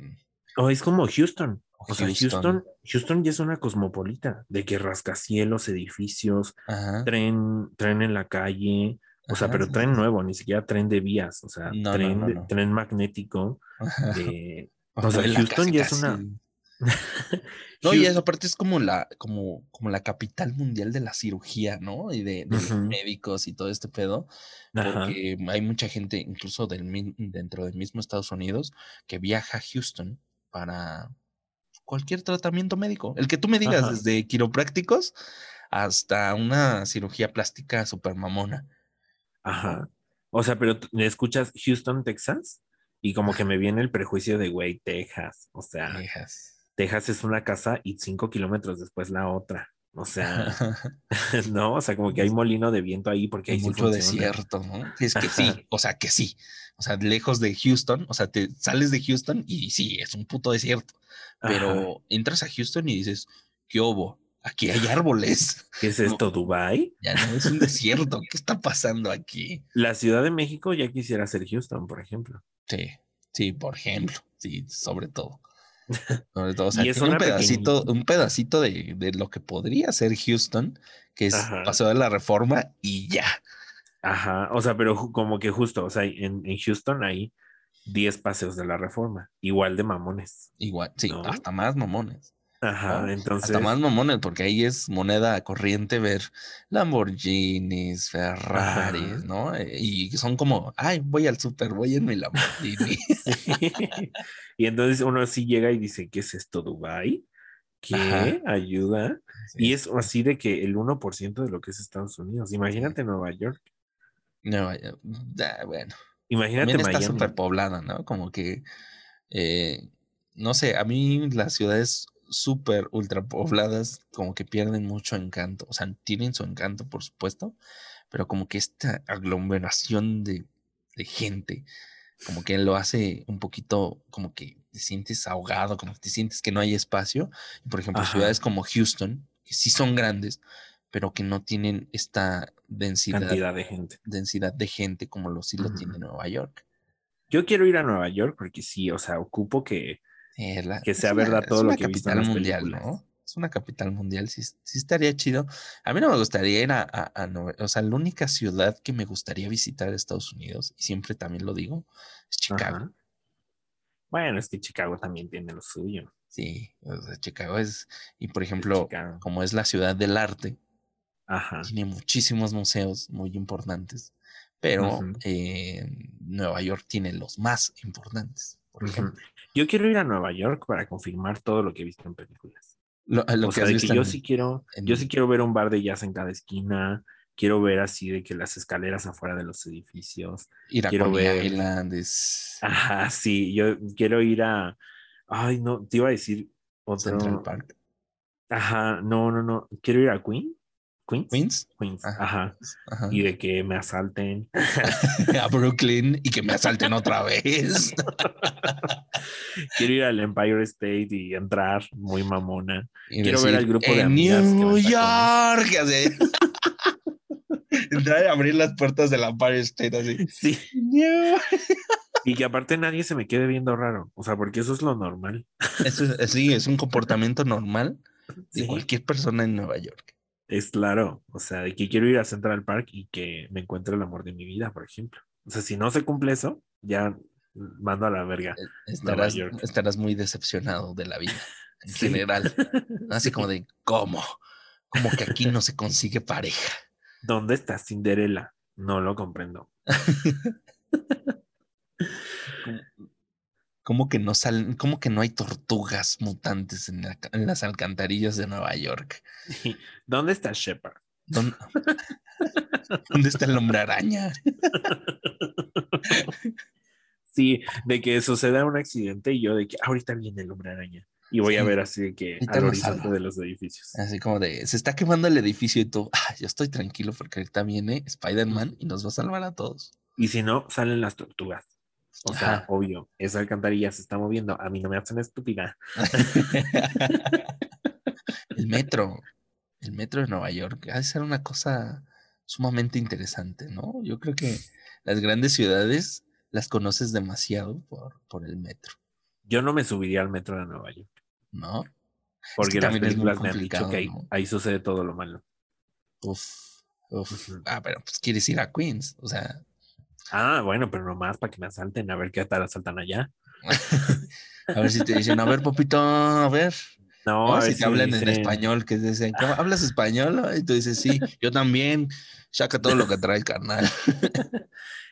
O es como Houston. O sea, Houston. Houston, ya es una cosmopolita, de que rascacielos, edificios, ajá, tren, tren en la calle, o sea, pero sí, tren nuevo, ni siquiera tren de vías, o sea, No, tren, no, de- no. tren magnético. de- o sea, Houston ya es una. [LAUGHS] No, y eso aparte es como la, como, como la capital mundial de la cirugía, ¿no? Y de, de los Ujú. médicos y todo este pedo. Porque hay mucha gente, incluso del, dentro del mismo Estados Unidos, que viaja a Houston para cualquier tratamiento médico. El que tú me digas, desde quiroprácticos hasta una cirugía plástica super mamona. ajá. O sea, pero escuchas Houston, Texas, y como que me viene el prejuicio de, güey, Texas. O sea, Texas. Texas es una casa y cinco kilómetros después la otra. O sea, [LAUGHS] [LAUGHS] no, o sea, como que hay molino de viento ahí porque Hay sí mucho funciona. desierto, ¿no? Es que sí, o sea, que sí. O sea, lejos de Houston, o sea, te sales de Houston y sí, es un puto desierto. Ajá. Pero entras a Houston y dices, ¿qué hubo? Aquí hay árboles. ¿Qué es no. esto, Dubai? Ya no es un desierto. ¿Qué está pasando aquí? La Ciudad de México ya quisiera ser Houston, por ejemplo. Sí, sí, por ejemplo. Sí, sobre todo. [LAUGHS] Sobre todo, o sea, Y es tiene un pedacito, un pedacito de, de lo que podría ser Houston, que es Ajá. Paseo de la Reforma y ya. Ajá, o sea, pero como que justo, o sea, en, en Houston hay 10 paseos de la reforma, igual de mamones. Igual, sí, ¿No? hasta más mamones. Ajá, ¿no? entonces. Hasta más mamones, porque ahí es moneda corriente ver Lamborghinis, Ferraris, Ajá. ¿no? Eh, Y son como, ay, voy al súper, voy en mi Lamborghini. [LAUGHS] Sí. Y entonces uno sí llega y dice, ¿qué es esto, Dubai? ¿Qué? Ajá. ¿Ayuda? Sí. Y es así de que el 1% de lo que es Estados Unidos. Imagínate Nueva York. No, vaya, ah, bueno. Imagínate También está súper poblada, ¿no? Como que, eh, no sé, a mí las ciudades súper ultra pobladas como que pierden mucho encanto. O sea, tienen su encanto, por supuesto, pero como que esta aglomeración de, de gente, como que lo hace un poquito, como que te sientes ahogado, como que te sientes que no hay espacio. Por ejemplo, Ajá. ciudades como Houston, que sí son grandes, pero que no tienen esta densidad, Cantidad de gente. densidad de gente como lo sí lo tiene Nueva York. Yo quiero ir a Nueva York porque sí, o sea, ocupo que. Eh, la- Que sea verdad todo lo que he visto en capital las mundial, películas. ¿no? Es una capital mundial, sí, sí estaría chido. A mí no me gustaría ir a, a, a o sea, la única ciudad que me gustaría visitar de Estados Unidos, y siempre también lo digo, es Chicago. Ajá. Bueno, es que Chicago también tiene lo suyo. Sí, o sea, Chicago es, y por ejemplo, como es la ciudad del arte, Ajá. tiene muchísimos museos muy importantes, pero eh, Nueva York tiene los más importantes, por Ujú. ejemplo. Yo quiero ir a Nueva York para confirmar todo lo que he visto en películas. Lo, lo o que sea, has de visto que yo en- sí quiero, en- yo sí quiero ver un bar de jazz en cada esquina. Quiero ver así de que las escaleras afuera de los edificios. ir a quiero ver- Island es Ajá, sí, yo quiero ir a. Ay, no, te iba a decir otro. Central Park. Ajá, no, no, no. Quiero ir a Queen. Queens. Queens, Queens, Ajá. ajá. ajá. Y de que me asalten. [LAUGHS] a Brooklyn y que me asalten otra vez. [LAUGHS] Quiero ir al Empire State y entrar muy mamona. Y Quiero ver al grupo de "En amigas que New van York. así. [LAUGHS] Entrar y abrir las puertas de la Empire State así. Sí. Y que aparte nadie se me quede viendo raro. O sea, porque eso es lo normal. Eso es, sí, es un comportamiento normal de Sí. cualquier persona en Nueva York. Es claro. O sea, de que quiero ir a Central Park y que me encuentre el amor de mi vida, por ejemplo. O sea, si no se cumple eso, ya mando a la verga. Estarás, York. estarás muy decepcionado de la vida en Sí. general. [LAUGHS] Así Sí. como de, ¿cómo? Como que aquí no se consigue pareja. ¿Dónde está Cinderella? No lo comprendo. [LAUGHS] ¿Cómo que no salen, cómo que no hay tortugas mutantes en, la- en las alcantarillas de Nueva York? ¿Dónde está Shepard? ¿Dónde, ¿Dónde está el hombre araña? Sí, de que suceda un accidente y yo de que ahorita viene el hombre araña. Y voy a ver así de que al horizonte de los edificios. Así como de, se está quemando el edificio y tú, "Ah, yo estoy tranquilo porque ahorita viene Spider-Man y nos va a salvar a todos. Y si no, salen las tortugas. O sea, Ajá. obvio, esa alcantarilla se está moviendo. A mí no me hacen estúpida. [LAUGHS] el metro, el metro de Nueva York, ha de ser una cosa sumamente interesante, ¿no? Yo creo que las grandes ciudades las conoces demasiado por, por el metro, Yo no me subiría al metro de Nueva York. ¿no? Porque las películas me han dicho que ahí, ¿no? ahí sucede todo lo malo. Uf, uf. Ah, pero pues quieres ir a Queens, o sea, Ah, bueno, pero nomás para que me asalten, a ver qué tal asaltan allá. [LAUGHS] a ver si te dicen, a ver, papito, a ver. No, a ver Si te hablan en español, que dicen, "¿Cómo [LAUGHS] ¿hablas español? Y tú dices, sí, yo también. Saca todo lo que traes, carnal. [LAUGHS]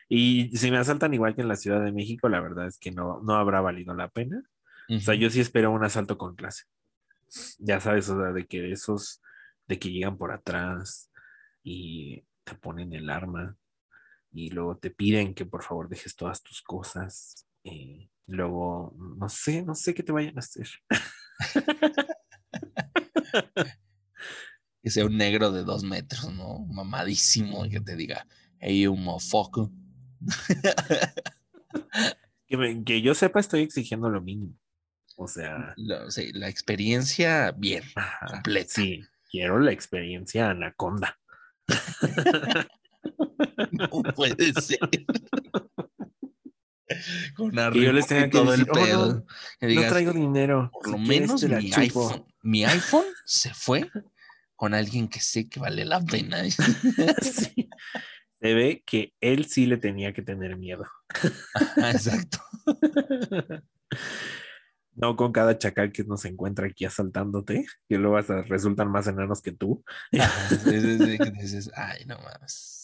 Y si me asaltan igual que en la Ciudad de México, la verdad es que no, no habrá valido la pena. O sea, yo sí espero un asalto con clase. Ya sabes, o sea, de que esos, de que llegan por atrás y te ponen el arma y luego te piden que por favor dejes todas tus cosas. eh, luego, no sé, no sé qué te vayan a hacer. [LAUGHS] que sea un negro de dos metros, ¿no? Mamadísimo, y que te diga, hey, un mofoco. [LAUGHS] Que, me- que yo sepa, estoy exigiendo lo mínimo. O sea, La, sí, la experiencia, bien. ajá, Completa. sí, quiero la experiencia anaconda. [LAUGHS] [LAUGHS] No puede ser. Con Que yo les arriba y que todo el "Oh, no, pedo. No traigo dinero. por lo si menos mi chupo". iPhone, mi iPhone se fue con alguien que sé que vale la pena. [LAUGHS] Sí. Se ve que él sí le tenía que tener miedo. Ajá, Exacto. [LAUGHS] No con cada chacal que nos encuentra aquí asaltándote, que luego hasta resultan más enanos que tú. Ajá, sí, sí, sí, que dices, ay, no mames.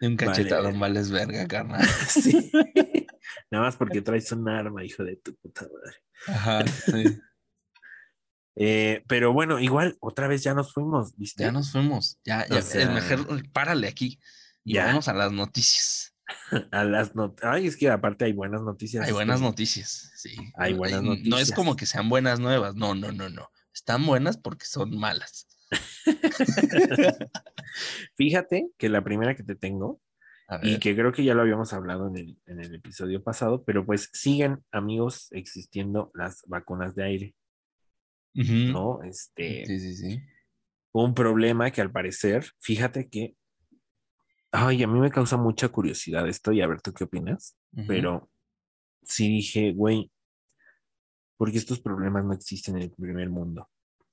De un Vale. cachetadón vales verga, carnal. [LAUGHS] Sí. [LAUGHS] Nada más porque traes un arma, hijo de tu puta madre. Ajá, [LAUGHS] sí. Eh, pero bueno, igual, otra vez ya nos fuimos, ¿viste? Ya nos fuimos. Ya, ya. O sea- el mejor, párale aquí. Y Ya. vamos a las noticias. A las not- Ay, es que aparte hay buenas noticias. Hay buenas noticias, sí. Hay buenas No es noticias. como que sean buenas nuevas. No, no, no, no. Están buenas porque son malas. [LAUGHS] Fíjate que la primera que te tengo, y que creo que ya lo habíamos hablado en el, en el episodio pasado, pero pues siguen, amigos, existiendo las vacunas de aire. ¿no? Este, Sí, sí, sí. un problema que al parecer, fíjate que, ay, a mí me causa mucha curiosidad esto y a ver tú qué opinas, pero sí dije, güey, ¿por qué estos problemas no existen en el primer mundo?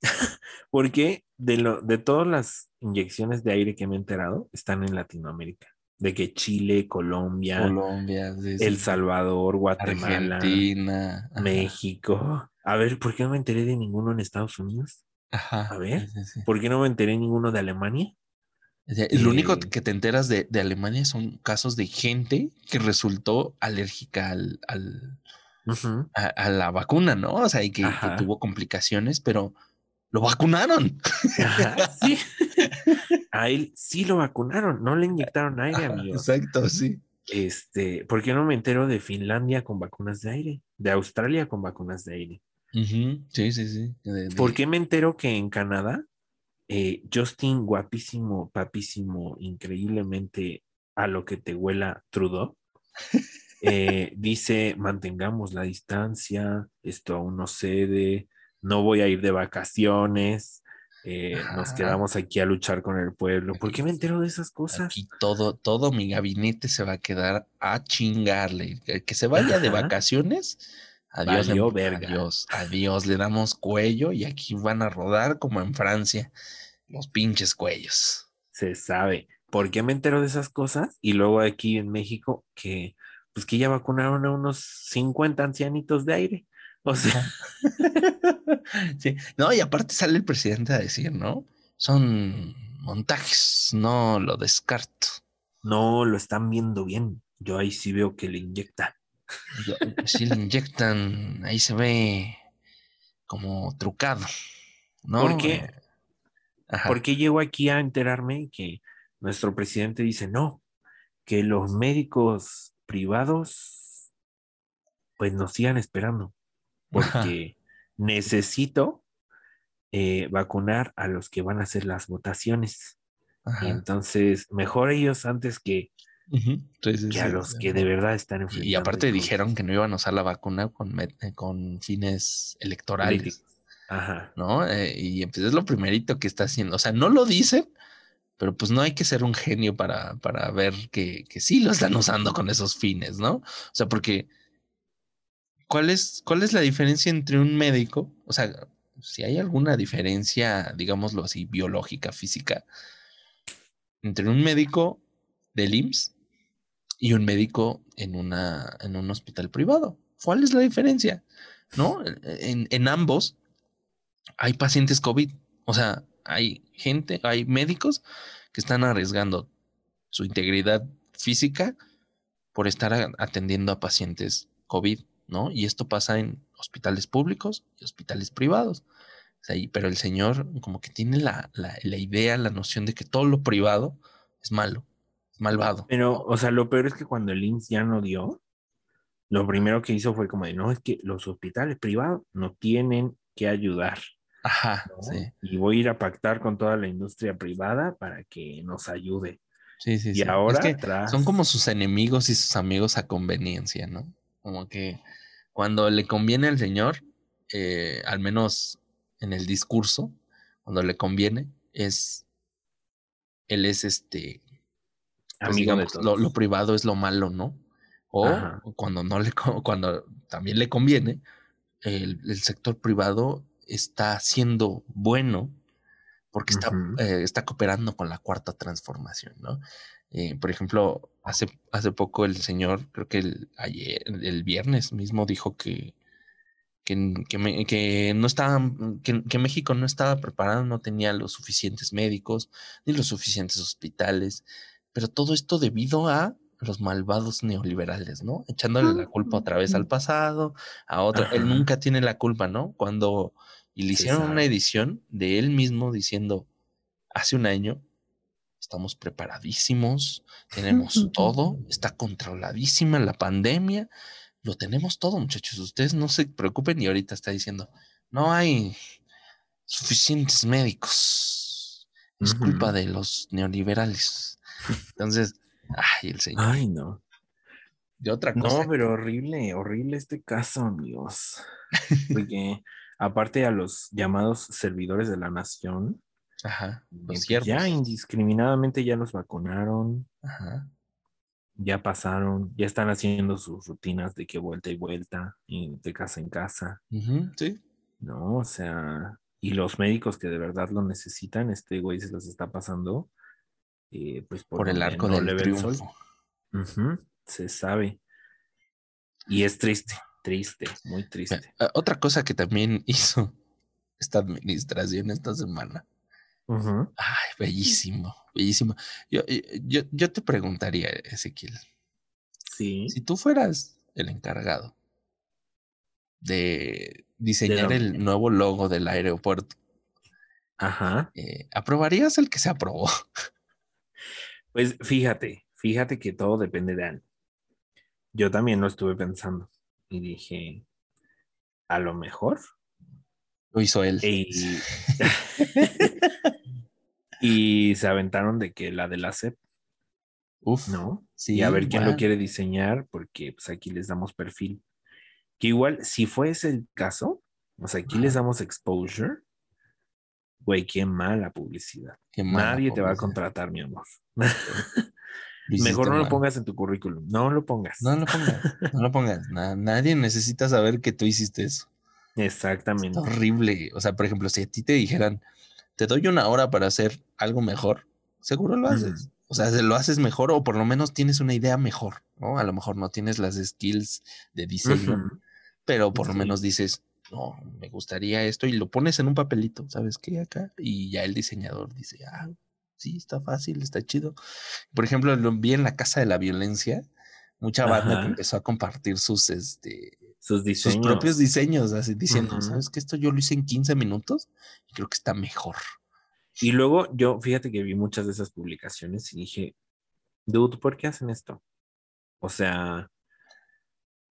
[LAUGHS] Porque de, lo, de todas las inyecciones de aire que me he enterado, están en Latinoamérica. De que Chile, Colombia, Colombia, sí, sí, El. Salvador, Guatemala, Argentina. ajá, México. A ver, ¿por qué no me enteré de ninguno en Estados Unidos? Ajá. A ver. sí. ¿Por qué no me enteré de ninguno de Alemania? Lo único Eh, que te enteras de, de Alemania son casos de gente que resultó alérgica al, a, a la vacuna, ¿no? O sea, y que, tuvo complicaciones, pero lo vacunaron. [LAUGHS] Sí. A él sí lo vacunaron, no le inyectaron aire, amigos. Exacto, sí. Este, ¿por qué no me entero de Finlandia con vacunas de aire? De Australia con vacunas de aire. Sí, sí, sí. De- de- ¿Por qué me entero que en Canadá, eh, Justin, guapísimo, papísimo, increíblemente a lo que te huela Trudeau, [LAUGHS] eh, dice, mantengamos la distancia, esto aún no cede, no voy a ir de vacaciones, eh, nos quedamos aquí a luchar con el pueblo. ¿Por qué me entero de esas cosas? Aquí todo, todo mi gabinete se va a quedar a chingarle. Que se vaya de vacaciones, adiós, Valió verga. adiós, adiós, le damos cuello y aquí van a rodar como en Francia, los pinches cuellos. Se sabe. ¿Por qué me entero de esas cosas? Y luego aquí en México, que pues que ya vacunaron a unos 50 ancianitos de aire. O sea, [LAUGHS] Sí. No, y aparte sale el presidente a decir, ¿no? Son montajes, no lo descarto. no lo están viendo bien. Yo ahí sí veo que le inyecta. Yo- Sí le inyectan, ahí se ve como trucado, ¿no? ¿Por qué? Eh, Ajá. ¿Por qué llego aquí a enterarme que nuestro presidente dice no, que los médicos privados pues nos sigan esperando? Porque necesito eh, vacunar a los que van a hacer las votaciones. Ajá. Entonces, mejor ellos antes que, que a los sí. que de verdad están enfrentando. Y aparte dijeron que no iban a usar la vacuna con, eh, con fines electorales. Ajá. ¿no? Eh, y pues es lo primerito que está haciendo. O sea, no lo dicen, pero pues no hay que ser un genio para, para ver que, que sí lo están usando con esos fines, ¿no? O sea, porque ¿cuál es, ¿cuál es la diferencia entre un médico? O sea, si hay alguna diferencia, digámoslo así, biológica, física, entre un médico del IMSS y un médico en, una, en un hospital privado. ¿Cuál es la diferencia? ¿No? En, en ambos hay pacientes COVID. O sea, hay gente, hay médicos que están arriesgando su integridad física por estar atendiendo a pacientes COVID, ¿no? Y esto pasa en hospitales públicos y hospitales privados. O sea, y- pero el señor como que tiene la, la, la idea, la noción de que todo lo privado es malo, es malvado. Pero, o sea, lo peor es que cuando el IMSS ya no dio, lo primero que hizo fue como de, no, es que los hospitales privados no tienen que ayudar. Ajá, ¿no? sí, Y voy a ir a pactar con toda la industria privada para que nos ayude. sí, sí. Y sí. Es ahora que tras- son como sus enemigos y sus amigos a conveniencia, ¿no? Como que cuando le conviene al señor, eh, al menos en el discurso, cuando le conviene, es, él es este, pues, digamos, lo, todos. lo privado es lo malo, ¿no? O Ajá. cuando no le, cuando también le conviene, el, el sector privado está siendo bueno porque está, eh, está cooperando con la cuarta transformación, ¿no? Eh, por ejemplo, hace, hace poco el señor, creo que el, ayer, el viernes mismo dijo que, que, que, me- que no estaban, que, que México no estaba preparado, no tenía los suficientes médicos, ni los suficientes hospitales, pero todo esto debido a los malvados neoliberales, ¿no? Echándole la culpa otra vez al pasado, a otra. Él nunca tiene la culpa, ¿no? Cuando y le hicieron una edición de él mismo diciendo, hace un año estamos preparadísimos, tenemos [LAUGHS] todo, está controladísima la pandemia, lo tenemos todo, muchachos. Ustedes no se preocupen y ahorita está diciendo, no hay suficientes médicos. Es culpa de los neoliberales. Entonces, ay, el señor. Ay, no. De otra cosa. No, pero horrible, horrible este caso, amigos. [LAUGHS] Porque aparte a los llamados servidores de la nación, Ajá, los ya indiscriminadamente ya los vacunaron, Ajá. ya pasaron, ya están haciendo sus rutinas de que vuelta y vuelta, y de casa en casa, sí. ¿no? O sea, y los médicos que de verdad lo necesitan, este güey se los está pasando, eh, pues Por el arco no del sol. triunfo. Se sabe. Y es triste, triste, muy triste. Eh, Otra cosa que también [LAUGHS] hizo esta administración esta semana. Ujú. Ay, bellísimo, bellísimo. Yo, yo, yo te preguntaría, Ezequiel, Sí. si tú fueras el encargado de diseñar ¿De el nuevo logo del aeropuerto, Ajá. eh, ¿aprobarías el que se aprobó? Pues fíjate, fíjate que todo depende de algo. Yo también lo estuve pensando y dije, a lo mejor. Lo hizo él. Y, [LAUGHS] [LAUGHS] y se aventaron de que la de la CEP, Uf, ¿no? sí, y a ver quién lo quiere diseñar, porque pues aquí les damos perfil. Que igual, si fuese el caso, o sea, aquí les damos exposure, güey, qué mala publicidad. Qué mala Nadie te va a contratar, mi amor. Mejor no lo pongas en tu currículum. No lo pongas. No lo pongas, no lo pongas. Na- nadie necesita saber que tú hiciste eso. Exactamente. Está horrible. O sea, por ejemplo, si a ti te dijeran, te doy una hora para hacer algo mejor, seguro lo haces. O sea, se lo haces mejor o por lo menos tienes una idea mejor, ¿no? A lo mejor no tienes las skills de diseño, pero por lo menos dices, no, me gustaría esto y lo pones en un papelito, ¿sabes qué? Acá. Y ya el diseñador dice, ah, sí, está fácil, está chido. Por ejemplo, lo vi en la Casa de la Violencia, mucha banda que empezó a compartir sus, este, Sus sus propios diseños, así diciendo. ¿sabes que Esto yo lo hice en 15 minutos y creo que está mejor. Y luego yo, fíjate que vi muchas de esas publicaciones y dije, dude, ¿por qué hacen esto? O sea,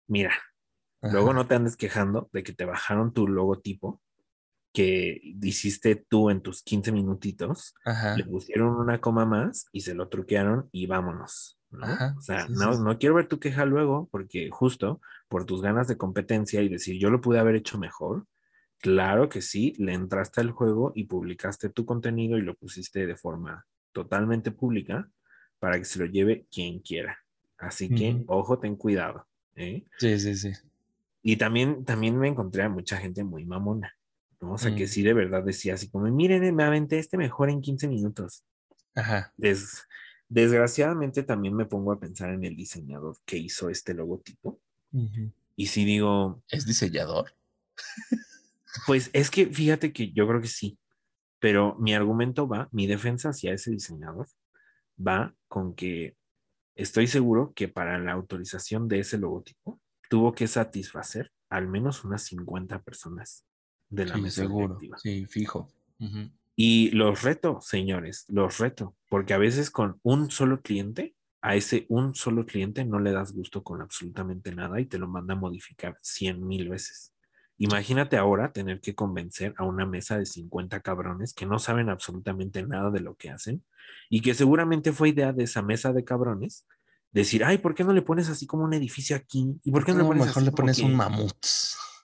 mira, luego no te andes quejando de que te bajaron tu logotipo que hiciste tú en tus 15 minutitos, Ajá. le pusieron una coma más y se lo truquearon y vámonos. ¿No? Ajá, O sea, sí, no, sí, sí. no quiero ver tu queja luego porque justo por tus ganas de competencia y decir yo lo pude haber hecho mejor, claro que sí, le entraste al juego y publicaste tu contenido y lo pusiste de forma totalmente pública para que se lo lleve quien quiera. Así que, ojo, ten cuidado. ¿eh? Sí, sí, sí. Y también, también me encontré a mucha gente muy mamona. ¿no? O sea, que Mm. sí de verdad decía así como, miren, me aventé este mejor en 15 minutos. Ajá. Des- desgraciadamente también me pongo a pensar en el diseñador que hizo este logotipo. Y si digo, ¿Es diseñador? pues es que fíjate que yo creo que sí, pero mi argumento va, mi defensa hacia ese diseñador va con que estoy seguro que para la autorización de ese logotipo tuvo que satisfacer al menos unas 50 personas de la Sí, mesa seguro. directiva. Sí, fijo. Y los reto, señores, los reto, porque a veces con un solo cliente, a ese un solo cliente no le das gusto con absolutamente nada y te lo manda a modificar 100 mil veces. Imagínate ahora tener que convencer a una mesa de 50 cabrones que no saben absolutamente nada de lo que hacen y que seguramente fue idea de esa mesa de cabrones decir, ay, ¿por qué no le pones así como un edificio aquí? ¿Y por qué no, No, le pones mejor así le como pones un que- mamut.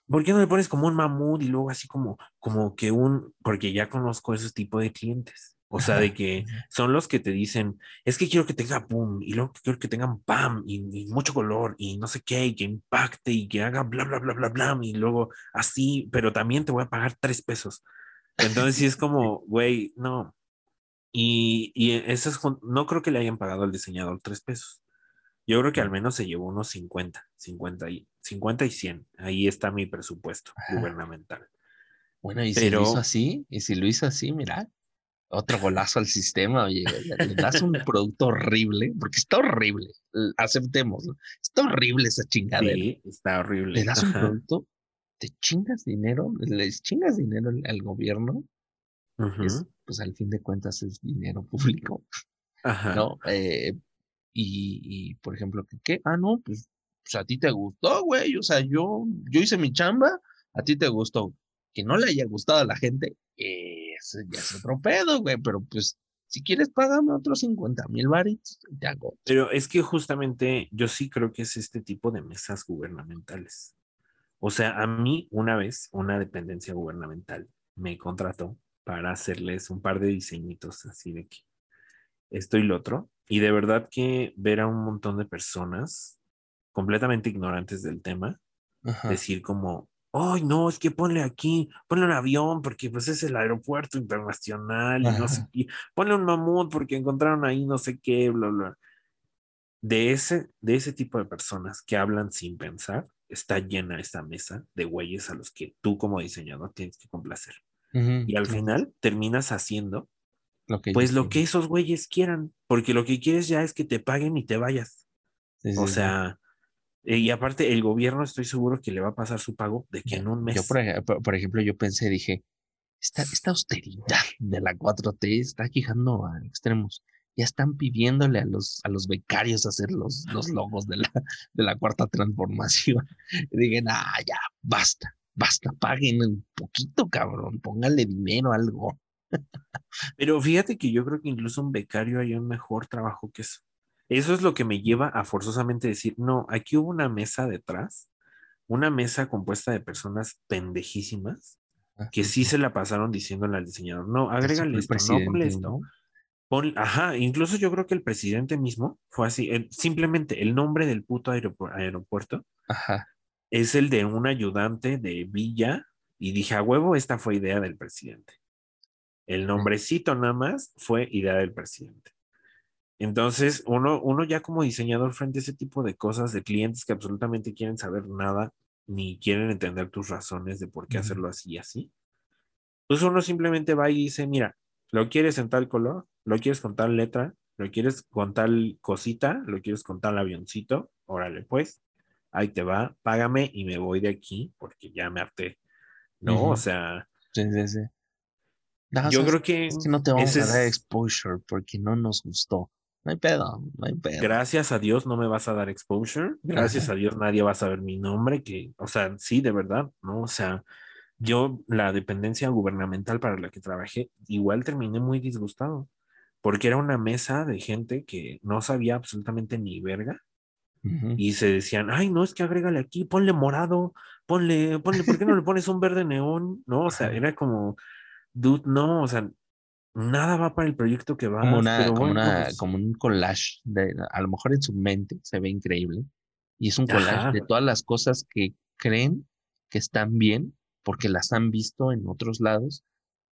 ¿Por qué no le pones como un mamut y luego así como, como que un, porque ya conozco esos tipos de clientes. O sea, de que son los que te dicen, es que quiero que tenga pum, y luego quiero que tengan pam, y, y mucho color, y no sé qué, y que impacte, y que haga bla, bla, bla, bla, bla, y luego así, pero también te voy a pagar tres pesos. Entonces sí es como, [LAUGHS] güey, no. Y, y eso es, jun- no creo que le hayan pagado al diseñador tres pesos. Yo creo que al menos se llevó unos 50, 50 y, 50 y 100. Ahí está mi presupuesto Ajá. gubernamental. Bueno, y si lo hizo Pero- así, y si lo hizo así, mira, otro golazo al sistema, oye, le, das un [LAUGHS] producto horrible, porque está horrible, aceptémoslo, está horrible esa chingadera. Sí, está horrible. Le das un Ajá. producto, te chingas dinero, les chingas dinero al, gobierno, es, pues al fin de cuentas es dinero público, Ajá. ¿no? Eh, y, por ejemplo, ¿qué. Ah, no, pues, pues a ti te gustó, güey, o sea, yo, yo hice mi chamba, a ti te gustó. Que no le haya gustado a la gente, eso ya es otro pedo, güey, pero pues, si quieres, págame otros 50 mil varitos, te hago. Pero es que justamente yo sí creo que es este tipo de mesas gubernamentales. O sea, a mí una vez una dependencia gubernamental me contrató para hacerles un par de diseñitos así de que esto y lo otro. Y de verdad que ver a un montón de personas completamente ignorantes del tema Ajá. decir como, ay, no, es que ponle aquí, ponle un avión porque pues es el aeropuerto internacional y no sé qué, ponle un mamut porque encontraron ahí no sé qué, bla, bla. De ese, de ese tipo de personas que hablan sin pensar, está llena esta mesa de güeyes a los que tú como diseñador tienes que complacer. Y al final terminas haciendo lo que pues lo que quieren. esos güeyes quieran, porque lo que quieres ya es que te paguen y te vayas. Sí, O sí, sea, eh, y aparte el gobierno estoy seguro que le va a pasar su pago de que en un mes. Yo, por, ej- por- por ejemplo, yo pensé, dije, esta, esta austeridad de la 4T está llegando a extremos. Ya están pidiéndole a los, a los becarios hacer los, los [LAUGHS] logos de la, de la cuarta transformación. [LAUGHS] Y dije, ah, ya, basta, basta, paguen un poquito, cabrón, pónganle dinero, algo. Pero fíjate que yo creo que incluso un becario hay un mejor trabajo que eso. Eso es lo que me lleva a forzosamente decir, no, aquí hubo una mesa detrás, una mesa compuesta de personas pendejísimas que sí se la pasaron diciéndole al diseñador, no, agrégale esto, no ponle esto. ¿no? Pon- ajá, incluso yo creo que el presidente mismo fue así, el- simplemente el nombre del puto aeropu- aeropuerto Ajá. es el de un ayudante de Villa y dije, a huevo, esta fue idea del presidente. El nombrecito nada más fue idea del presidente. Entonces, uno, uno ya como diseñador frente a ese tipo de cosas, de clientes que absolutamente quieren saber nada, ni quieren entender tus razones de por qué hacerlo así y así, pues uno simplemente va y dice, mira, ¿lo quieres en tal color? ¿Lo quieres con tal letra? ¿Lo quieres con tal cosita? ¿Lo quieres con tal avioncito? órale, pues, ahí te va, págame y me voy de aquí porque ya me harté. ¿No? O sea, Sí, sí, sí. No, yo creo que Es que no te vamos a dar exposure porque no nos gustó. No hay pedo, no hay pedo. gracias a Dios no me vas a dar exposure, gracias a Dios nadie va a saber mi nombre, que, o sea, sí, de verdad, ¿no? O sea, yo la dependencia gubernamental para la que trabajé, igual terminé muy disgustado, porque era una mesa de gente que no sabía absolutamente ni verga y se decían, ay, no, es que agrégale aquí, ponle morado, ponle, ponle, ¿por qué no le pones un verde neón? No, o sea, Ajá. era como, dude, no, o sea, nada va para el proyecto que va, como una, pero como bueno, una, pues, como un collage de, a lo mejor en su mente se ve increíble y es un collage Ajá. de todas las cosas que creen que están bien porque las han visto en otros lados,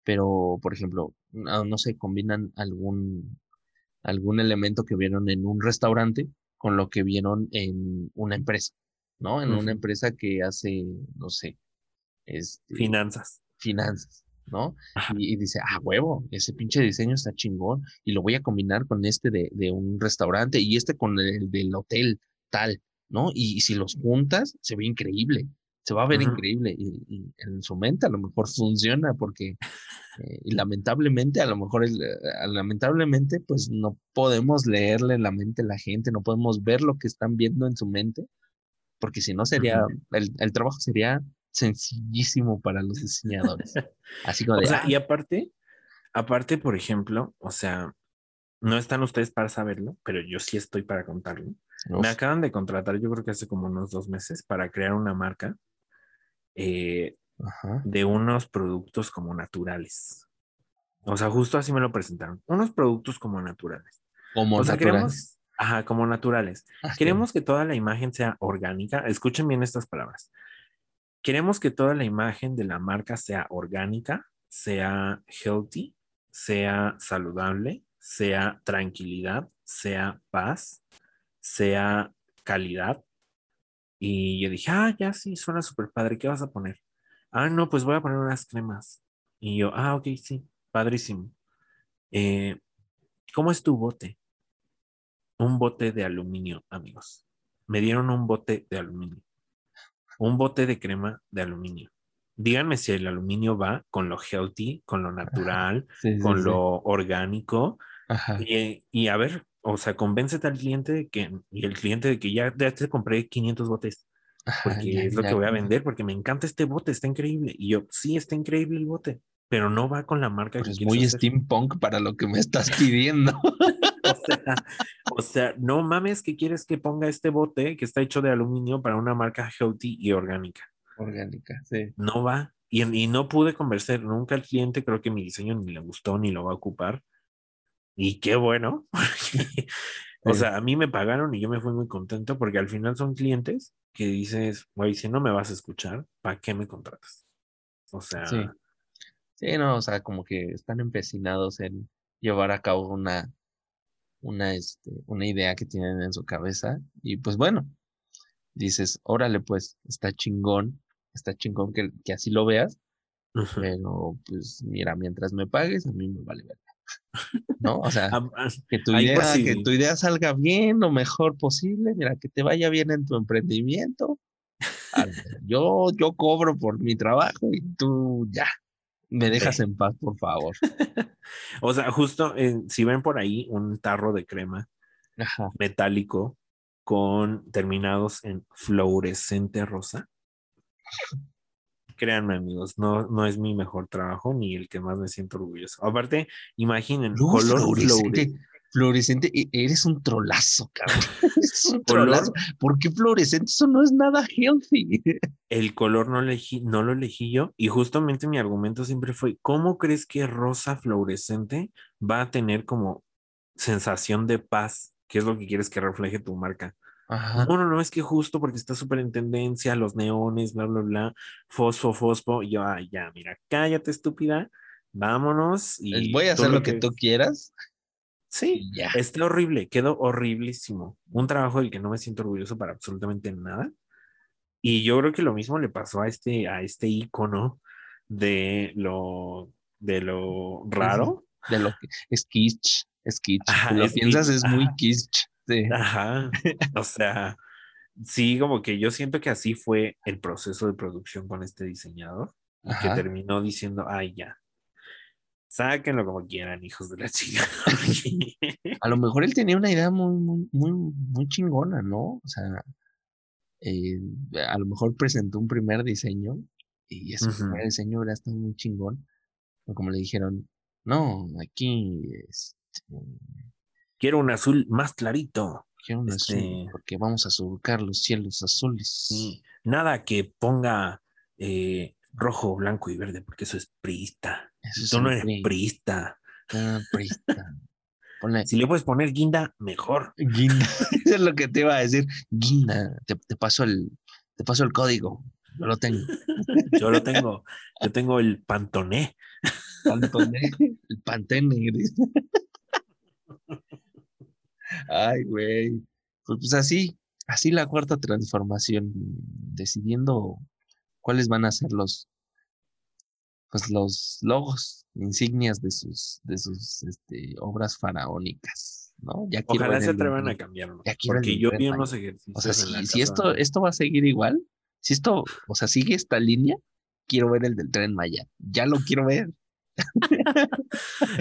pero por ejemplo, no, no sé, combinan algún algún elemento que vieron en un restaurante con lo que vieron en una empresa, ¿no? En una empresa que hace, no sé, este, finanzas. finanzas, ¿no? Y, y dice, ah, huevo, ese pinche diseño está chingón y lo voy a combinar con este de, de un restaurante y este con el del hotel tal, ¿no? Y, y si los juntas, se ve increíble, se va a ver increíble y, y en su mente a lo mejor funciona porque, eh, y lamentablemente, a lo mejor, el, eh, lamentablemente, pues no podemos leerle la mente a la gente, no podemos ver lo que están viendo en su mente, porque si no sería, el, el trabajo sería sencillísimo para los diseñadores. [LAUGHS] Así como O de, sea, "Ah, y aparte, aparte, por ejemplo, o sea, no están ustedes para saberlo, pero yo sí estoy para contarlo. uf, Me acaban de contratar, yo creo que hace como unos dos meses, para crear una marca eh, ajá, de unos productos como naturales. O sea, justo así me lo presentaron. Unos productos como naturales. como o sea, natural. queremos, ajá, como naturales. Ah. Queremos que toda la imagen sea orgánica. Escuchen bien estas palabras. Queremos que toda la imagen de la marca sea orgánica, sea healthy, sea saludable, sea tranquilidad, sea paz, sea calidad. Y yo dije, ah, ya sí, suena súper padre. ¿Qué vas a poner? Ah, no, pues voy a poner unas cremas. Y yo, ah, ok, sí, padrísimo. Eh, ¿Cómo es tu bote? Un bote de aluminio, amigos. Me dieron un bote de aluminio. Un bote de crema de aluminio. Díganme si el aluminio va con lo healthy, con lo natural, Sí, con sí. lo orgánico. Ajá. Y, y a ver, o sea, convéncete al cliente de que, y el cliente de que ya, ya te compré 500 botes, Ajá, porque ya, es lo ya, que voy a vender, porque me encanta este bote, está increíble. Y yo, sí, está increíble el bote, pero no va con la marca Pero que es muy hacer. steampunk para lo que me estás pidiendo. [LAUGHS] O sea, o sea, no mames que quieres que ponga este bote que está hecho de aluminio para una marca healthy y orgánica. Orgánica, sí. No va. Y, y no pude convencer nunca al cliente, creo que mi diseño ni le gustó ni lo va a ocupar. Y qué bueno. [LAUGHS] o sea, a mí me pagaron y yo me fui muy contento porque al final son clientes que dices, güey, si no me vas a escuchar, ¿para qué me contratas? O sea, Sí. Sí, no, o sea, como que están empecinados en llevar a cabo una, una, este, una idea que tienen en su cabeza. Y pues bueno, dices, órale, pues, está chingón, está chingón que, que así lo veas, pero pues mira, mientras me pagues, a mí me vale ver. ¿No? O sea, que tu idea, que tu idea salga bien, lo mejor posible, mira, que te vaya bien en tu emprendimiento. Yo, yo cobro por mi trabajo y tú ya, me dejas Sí. en paz, por favor. [LAUGHS] O sea, justo si ven por ahí un tarro de crema Ajá. metálico con terminados en fluorescente rosa. Créanme, amigos, no, no es mi mejor trabajo ni el que más me siento orgulloso. Aparte, imaginen, Luz color fluorescente, fluorescente. Fluorescente, e- eres un trolazo, cabrón. [LAUGHS] Eres un trolazo. ¿Por qué fluorescente? Eso no es nada healthy. [LAUGHS] El color no, elegí, no lo elegí yo y justamente mi argumento siempre fue, ¿cómo crees que rosa fluorescente va a tener como sensación de paz? ¿Qué es lo que quieres que refleje tu marca? Ajá. No, no, no, es que justo porque está súper en tendencia, los neones, bla, bla, bla, fosfo, fosfo. Y yo, ay, ya, mira, cállate, estúpida, vámonos. Y Voy a hacer lo que tú quieras Sí, ya. está horrible, quedó horriblísimo. Un trabajo del que no me siento orgulloso para absolutamente nada. Y yo creo que lo mismo le pasó a este, a este icono de lo, de lo raro. De lo que es kitsch, es kitsch. Ajá, lo es piensas, kitsch, es muy ajá. kitsch. Sí. Ajá. O [LAUGHS] sea, sí, como que yo siento que así fue el proceso de producción con este diseñador, y que Ajá. terminó diciendo, ay, ya, sáquenlo como quieran, hijos de la chica. [LAUGHS] [LAUGHS] A lo mejor él tenía una idea muy, muy, muy, muy chingona, ¿no? O sea, eh, a lo mejor presentó un primer diseño y ese primer diseño hubiera estado muy chingón. Pero como le dijeron, no, aquí este, Quiero un azul más clarito. quiero un azul Este- porque vamos a surcar los cielos azules. Nada que ponga eh, rojo, blanco y verde, porque eso es priista. Eso es Tú no eres PRI, priista. ah, priista. Ponle Si le puedes poner guinda, mejor. guinda. Eso [LAUGHS] [LAUGHS] es lo que te iba a decir. Guinda, te, te paso el, te paso el código. Yo lo tengo. [LAUGHS] Yo lo tengo. Yo tengo el pantoné. Pantone, el pantene. Ay, güey. Pues, pues así, así la cuarta transformación, decidiendo cuáles van a ser los, pues los logos, insignias de sus, de sus este, obras faraónicas, ¿no? Ya Ojalá se atrevan a cambiarlo. Porque yo vi unos ejercicios. O sea, si, si esto, esto va a seguir igual, si esto, o sea, sigue esta línea, quiero ver el del tren Maya. Ya lo quiero ver.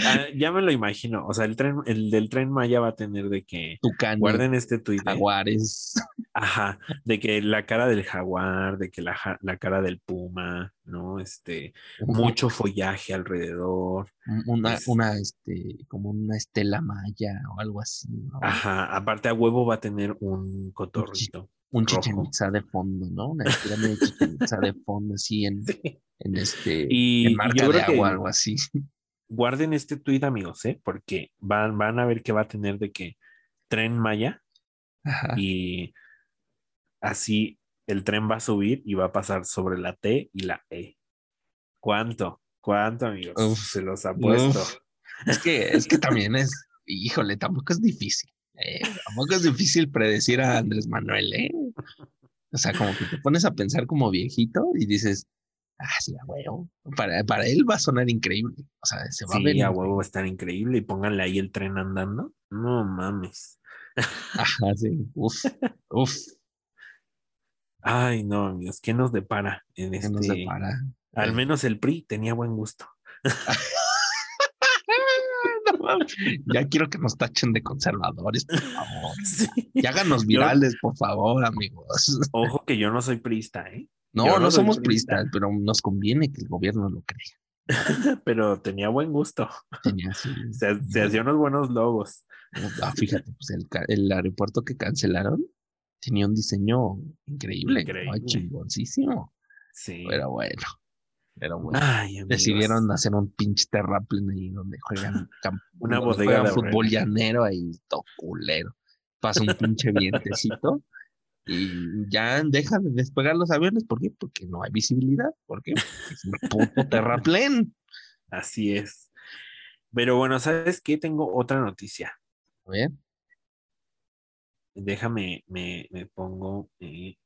Ah, ya me lo imagino. O sea, el tren, el del tren Maya va a tener de que Tucán, guarden este tuit. de- jaguares. Ajá, de que la cara del jaguar, de que la, la cara del puma, ¿no? Este, mucho follaje alrededor. una, Es- una, este, como una estela maya o algo así, ¿no? Ajá, aparte a huevo va a tener un cotorrito. Un rojo. Chichen Itza de fondo, ¿no? Una pirámide de Chichen Itza de fondo, así en, [LAUGHS] Sí. en este, Y- en marca de agua, algo así. Guarden este tuit, amigos, ¿eh? Porque van, van a ver que va a tener de que tren Maya Ajá. y así el tren va a subir y va a pasar sobre la T y la E. ¿Cuánto? ¿Cuánto, amigos? Uf, Se los apuesto. Uf. Es que, es que también es, híjole, tampoco es difícil. Eh, Tampoco es difícil predecir a Andrés Manuel, ¿eh? O sea, como que te pones a pensar como viejito y dices, ah, sí, a huevo. Para, para él va a sonar increíble. O sea, se va a ver. Sí, a huevo va a estar increíble y pónganle ahí el tren andando. No mames. Ajá, sí. Uf, uf. Ay, no, amigos, ¿qué nos depara en este? nos depara. Al menos el PRI tenía buen gusto. [LAUGHS] No [LAUGHS] ya quiero que nos tachen de conservadores, por favor. [LAUGHS] Sí. Y háganos Yo- virales, por favor, amigos. Ojo que yo no soy priista, ¿eh? No, no, no somos priista. pristas, pero nos conviene que el gobierno lo crea. [LAUGHS] Pero tenía buen gusto. Tenía así. Se, se hacía unos buenos logos. Ah, fíjate, pues el, aeropuerto que cancelaron tenía un diseño increíble, ¿no? Increíble. chingoncísimo. Sí. Pero bueno, pero bueno. Ay. Decidieron hacer un pinche terraplén ahí donde juegan [LAUGHS] Una donde bodega juegan de fútbol llanero ahí, todo culero. Pasa un pinche vientecito y ya dejan de despegar los aviones. ¿Por qué? Porque no hay visibilidad. ¿Por qué? Porque es un puto [LAUGHS] terraplén. Así es. Pero bueno, ¿sabes qué? Tengo otra noticia. A ver, Déjame, me, me pongo eh,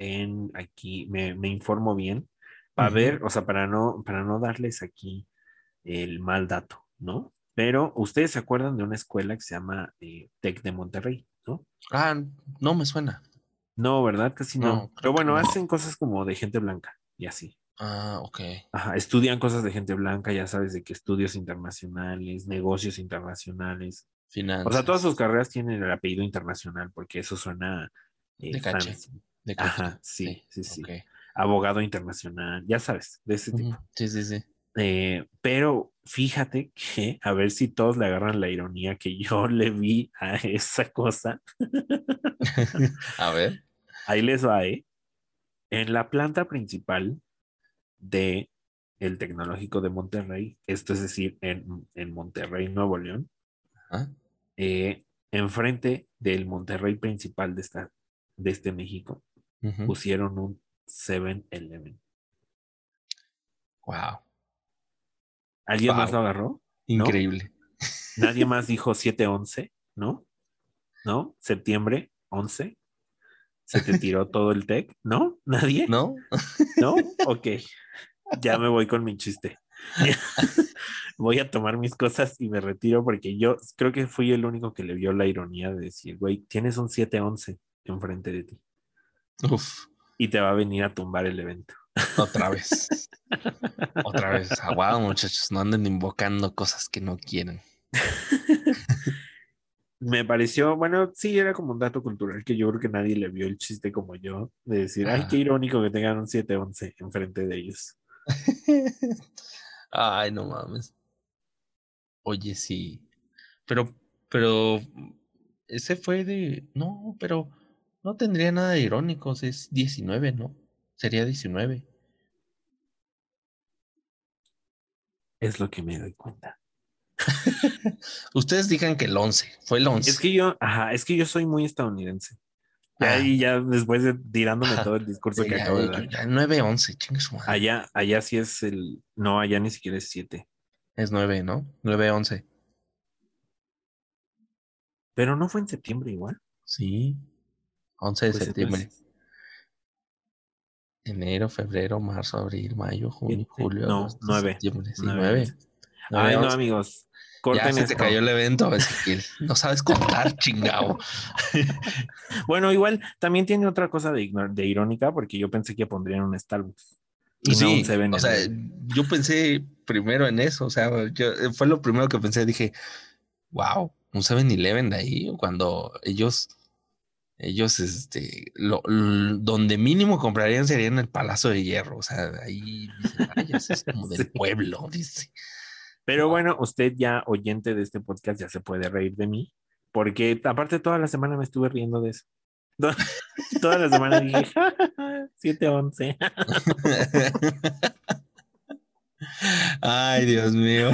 en aquí, me, me informo bien para ver, o sea, para no, para no darles aquí el mal dato, ¿no? Pero ustedes se acuerdan de una escuela que se llama eh, Tec de Monterrey, ¿no? Ah, no me suena. No, ¿verdad? Casi no. No, Pero bueno, no. hacen cosas como de gente blanca y así. Ah, ok. Ajá, estudian cosas de gente blanca, ya sabes, de que estudios internacionales, negocios internacionales. Finanzas. O sea, todas sus carreras tienen el apellido internacional, porque eso suena eh, De caché. fancy. De. Ajá, sí, sí, sí. ok. Abogado internacional, ya sabes, de ese tipo. Sí, sí, sí. Eh, pero fíjate que, a ver si todos le agarran la ironía que yo [LAUGHS] le vi a esa cosa. [LAUGHS] A ver. Ahí les va, ¿eh? En la planta principal de el Tecnológico de Monterrey, esto es decir, en, en Monterrey, Nuevo León, eh, enfrente del Monterrey principal de, esta, de este México, Pusieron un 7-Eleven. Wow. ¿Alguien más lo agarró? Increíble. Nadie más [LAUGHS] dijo 7-11, ¿no? ¿No? Septiembre 11. ¿Se te tiró [LAUGHS] todo el tech? ¿No? ¿Nadie? ¿No? ¿No? [LAUGHS] Ok. Ya me voy con mi chiste. Voy a tomar mis cosas y me retiro porque yo creo que fui el único que le vio la ironía de decir, güey, tienes un 7-11 enfrente de ti Uf, y te va a venir a tumbar el evento. otra vez. [LAUGHS] otra vez. Aguado, muchachos. No anden invocando cosas que no quieren. [LAUGHS] Me pareció, bueno, sí, era como un dato cultural que yo creo que nadie le vio el chiste como yo, de decir, ay, qué irónico que tengan un 7-11 enfrente de ellos. [LAUGHS] Ay, no mames. Oye, sí. Pero, pero, ese fue de. No, pero no tendría nada de irónicos. Es 19, ¿no? Sería 19. Es lo que me doy cuenta. [LAUGHS] Ustedes digan que el 11. Fue el 11. Es que yo, ajá, es que yo soy muy estadounidense. Y Ah. ahí ya después de tirándome todo el discurso que ya, acabo de dar. ya, 9, 11. Chingue su madre. Allá, allá sí es el, no, allá ni siquiera es 7. Es 9, ¿no? 9, 11. Pero no fue en septiembre igual. Sí. 11 de Pues septiembre. entonces, Enero, febrero, marzo, abril, mayo, junio, julio, no, agosto, nueve, septiembre. Sí, nueve, 9. once. Ay, no, amigos. Ya Corten se te cayó el evento, Ezequiel. No sabes contar, [LAUGHS] chingado. [LAUGHS] Bueno, igual también tiene otra cosa de, de irónica porque yo pensé que pondrían un Starbucks. Y no Sí, un 7 o sea, yo pensé primero en eso, o sea, yo, fue lo primero que pensé, dije, wow, un 7-Eleven de ahí, cuando ellos, ellos, este, lo, donde mínimo comprarían sería en el Palacio de Hierro, o sea, ahí, dicen, "Ay, ese es como [LAUGHS] del Sí. pueblo, dice. Pero bueno, usted ya oyente de este podcast ya se puede reír de mí, porque aparte toda la semana me estuve riendo de eso. [LAUGHS] To- Toda la semana dije, [LAUGHS] 7-11. Ay, Dios mío.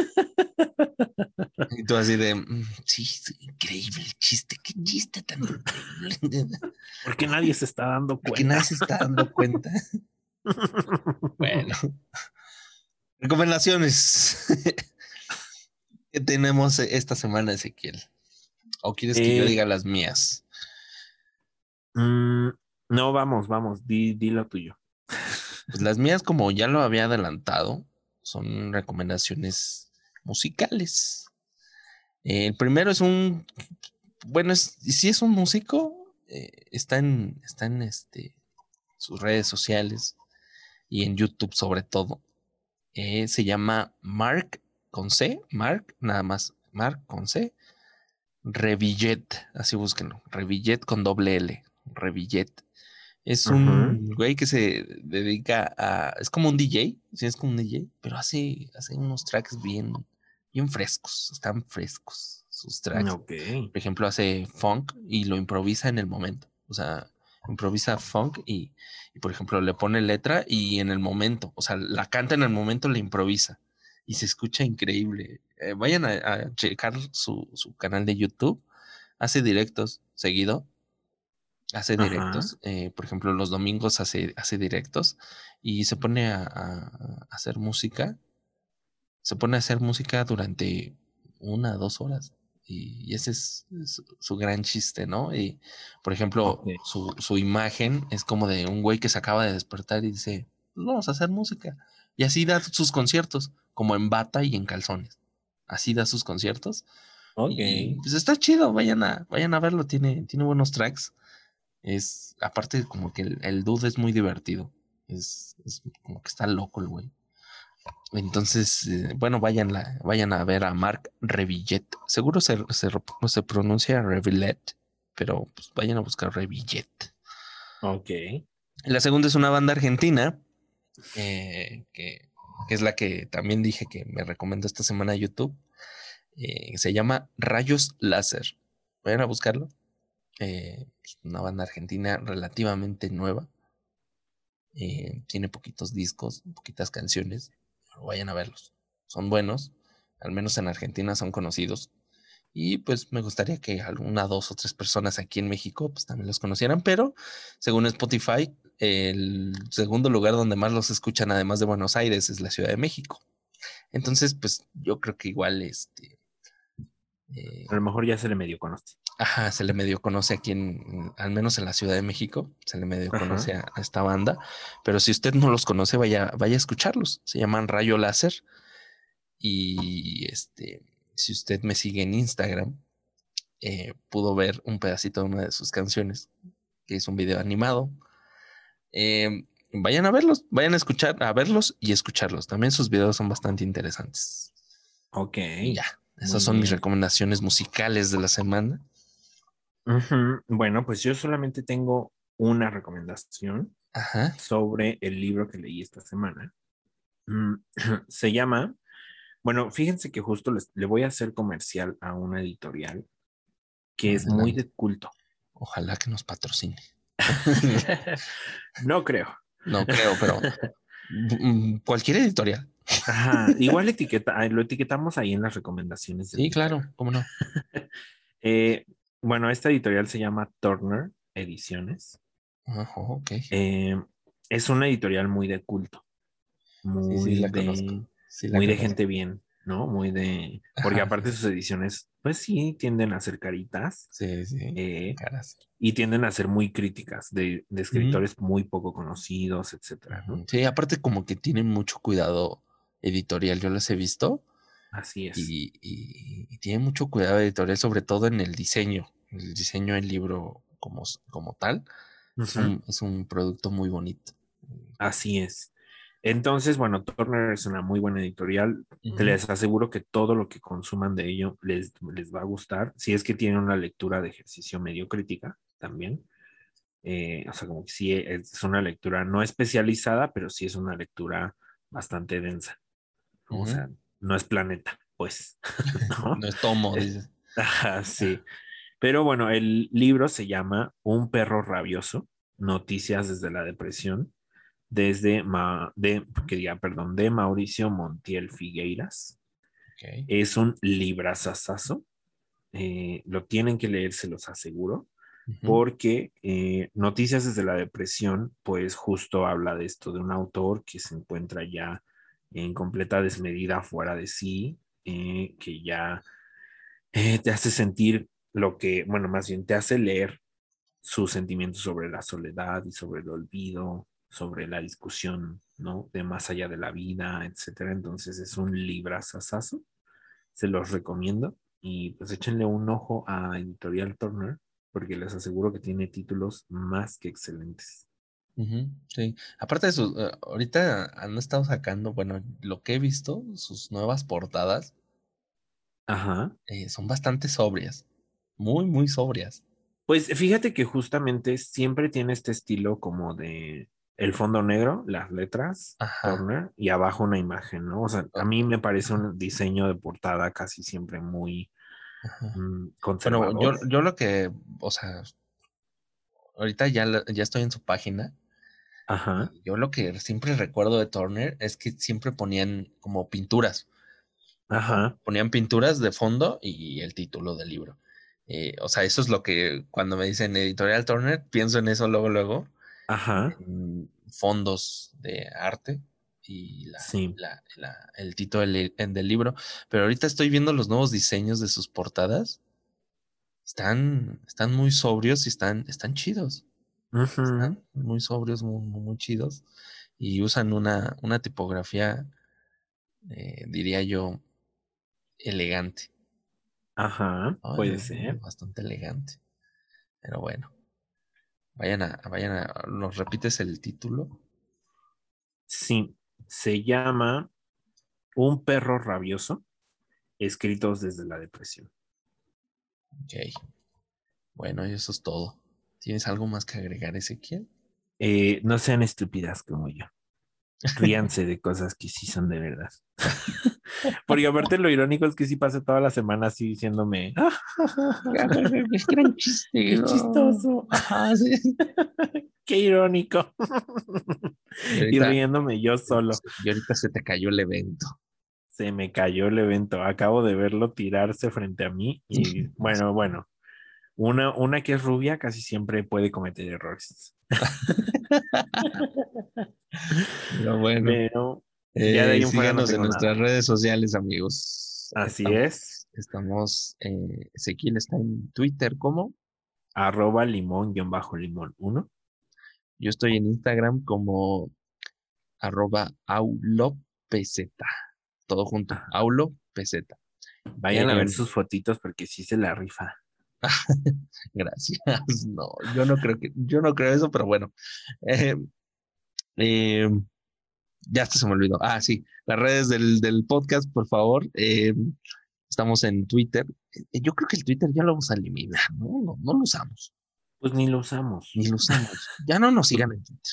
[LAUGHS] Y tú así de, "Mm, sí, sí, increíble el chiste, qué chiste tan increíble. [LAUGHS] Porque nadie se está dando [LAUGHS] Porque cuenta. nadie se está dando cuenta. Bueno. Recomendaciones. ¿Qué tenemos esta semana, Ezequiel? ¿O quieres que yo Eh, diga las mías? Mm, no, vamos, vamos, di, di lo tuyo. Pues las mías, como ya lo había adelantado, son recomendaciones musicales. Eh, el primero es un, bueno, es, si es un músico, eh, está en, está en este, sus redes sociales y en YouTube sobre todo. Eh, se llama Mark con C, Mark, nada más, Mark con C, Revillet, así búsquenlo, Revillet con doble L, Revillet. Es un güey que se dedica a. Es como un DJ, sí, es como un DJ, pero hace, hace unos tracks bien, bien frescos. Están frescos sus tracks. Ok. Por ejemplo, hace funk y lo improvisa en el momento. O sea, improvisa funk y, y, por ejemplo, le pone letra y en el momento, o sea, la canta en el momento, la improvisa y se escucha increíble. Eh, vayan a, a checar su, su canal de YouTube. Hace directos seguido hace directos. eh, por ejemplo, los domingos hace, hace directos y se pone a, hacer música. Se pone a hacer música durante una, dos horas. Y, ese es, es su gran chiste, ¿no? Y, por ejemplo, su, su imagen es como de un güey que se acaba de despertar y dice, "Pues vamos a hacer música. Y así da sus conciertos, como en bata y en calzones. Así da sus conciertos. Ok. Y, pues está chido, vayan a, vayan a verlo, tiene, tiene buenos tracks. Es, aparte, como que el, el dude es muy divertido. Es, es como que está loco el güey. Entonces, eh, bueno, vayan, la, vayan a ver a Mark Revillet. Seguro se, se, se pronuncia Revillet, pero pues vayan a buscar Revillet. Ok. La segunda es una banda argentina, eh, que, que es la que también dije que me recomendó esta semana YouTube. Eh, se llama Rayos Láser. Vayan a buscarlo. Eh, es una banda argentina relativamente nueva. Eh, tiene poquitos discos, poquitas canciones. Vayan a verlos. Son buenos. Al menos en Argentina son conocidos. Y pues me gustaría que alguna, dos o tres personas aquí en México pues también los conocieran. Pero según Spotify, el segundo lugar donde más los escuchan, además de Buenos Aires, es la Ciudad de México. Entonces, pues yo creo que igual este. eh, A lo mejor ya se le medio conoce. Ajá, se le medio conoce aquí en, al menos en la Ciudad de México, se le medio Ajá. conoce a, a esta banda. Pero si usted no los conoce, vaya, vaya a escucharlos. Se llaman Rayo Láser. Y este, si usted me sigue en Instagram, eh, pudo ver un pedacito de una de sus canciones, que es un video animado. Eh, vayan a verlos, vayan a escuchar, a verlos y escucharlos. También sus videos son bastante interesantes. Ok. Y ya, esas Muy son mis recomendaciones musicales de la semana. Bueno, pues yo solamente tengo una recomendación Ajá. sobre el libro que leí esta semana. Mm, [CLEARS THROAT] Se llama, bueno, fíjense que justo les- le voy a hacer comercial a una editorial que es muy de culto. Ojalá que nos patrocine. [LAUGHS] No creo. No creo, pero mm, cualquier editorial. Ajá, Igual [LAUGHS] etiqueta, lo etiquetamos ahí en las recomendaciones. Sí, claro, cómo no. [LAUGHS] Eh, bueno, esta editorial se llama Turner Ediciones. Ajá, ok. Eh, es una editorial muy de culto. Muy sí, la de, conozco. Sí, la muy de gente bien, ¿no? Muy de. Porque aparte sus ediciones, pues sí, tienden a ser caritas Sí, sí. eh, Caras. y tienden a ser muy críticas de, de escritores muy poco conocidos, etcétera, ¿no? Sí, aparte como que tienen mucho cuidado editorial, yo las he visto Así es. y, y, y tienen mucho cuidado editorial, sobre todo en el diseño, el diseño del libro como, como tal. Es, un, es un producto muy bonito. Así es. Entonces, bueno, Turner es una muy buena editorial. Te les aseguro que todo lo que consuman de ello les, les va a gustar. Si es que tienen una lectura de ejercicio medio crítica también. Eh, o sea, como que sí es una lectura no especializada, pero sí es una lectura bastante densa. O sea, no es planeta, pues. [LAUGHS] ¿no? No es tomo, Es- dices. [LAUGHS] Ajá, sí. Pero bueno, el libro se llama Un perro rabioso, Noticias desde la depresión, desde Ma- de, que diga, perdón, de Mauricio Montiel Figueiras. Es un librazazazo. Eh, lo tienen que leer, se los aseguro, porque eh, Noticias desde la depresión, pues justo habla de esto, de un autor que se encuentra ya en completa desmedida fuera de sí, eh, que ya eh, te hace sentir lo que, bueno, más bien te hace leer sus sentimientos sobre la soledad y sobre el olvido, sobre la discusión, ¿no? De más allá de la vida, etcétera. Entonces es un librazazazo. Se los recomiendo y pues échenle un ojo a Editorial Turner porque les aseguro que tiene títulos más que excelentes. Sí. Aparte de sus, eh, ahorita han estado sacando, bueno, lo que he visto, sus nuevas portadas Ajá. eh, son bastante sobrias. Muy, muy sobrias. Pues fíjate que justamente siempre tiene este estilo como de el fondo negro, las letras, Ajá. Turner, y abajo una imagen, ¿no? O sea, a mí me parece un diseño de portada casi siempre muy Ajá. mm, Bueno, conservador. yo, yo lo que, o sea, ahorita ya, ya estoy en su página. Ajá. Yo lo que siempre recuerdo de Turner es que siempre ponían como pinturas. Ajá. Ponían pinturas de fondo y el título del libro. Eh, o sea, eso es lo que cuando me dicen editorial Turner, pienso en eso luego, luego. Ajá. en fondos de arte y la, Sí. la- la- el título del, en- del libro. Pero ahorita estoy viendo los nuevos diseños de sus portadas. Están, están muy sobrios y están, están chidos. Están muy sobrios, muy, chidos. Y usan una, una tipografía, eh, diría yo, elegante. Ajá. Ay, Puede ser. Bastante elegante. Pero bueno. Vayan a, vayan a, ¿nos repites el título? Sí. Se llama Un perro rabioso, escritos desde la depresión. Ok. Bueno, y eso es todo. ¿Tienes algo más que agregar, Ezequiel? Eh, no sean estúpidas como yo. Ríanse de cosas que sí son de verdad. [LAUGHS] Porque aparte lo irónico es que sí pasé toda la semana así diciéndome, "Ah, Es chiste. qué chistoso, Ajá, [LAUGHS] sí. qué irónico. Y riéndome yo solo. y ahorita se te cayó el evento. Se me cayó el evento. Acabo de verlo tirarse frente a mí. Y [LAUGHS] bueno, bueno. Una, una que es rubia casi siempre puede cometer errores. Pero bueno, Pero eh, ya de ahí no síganos en nuestras redes sociales, amigos. así Estamos- es. Estamos, eh, Ezequiel está en Twitter como, Arroba limón guion bajo limón 1. yo estoy en Instagram como arroba aulopz, todo junto, aulopz. Vayan a Eh, ver sus fotitos porque sí se la rifa. [LAUGHS] Gracias. No, yo no creo que, yo no creo eso, pero bueno. Eh, eh, ya hasta se me olvidó. Ah, sí, las redes del, del podcast, por favor. Eh, estamos en Twitter. Yo creo que el Twitter ya lo vamos a eliminar, ¿no? No, no lo usamos, Pues ni lo usamos. ni lo usamos. Ya no nos sigan en Twitter.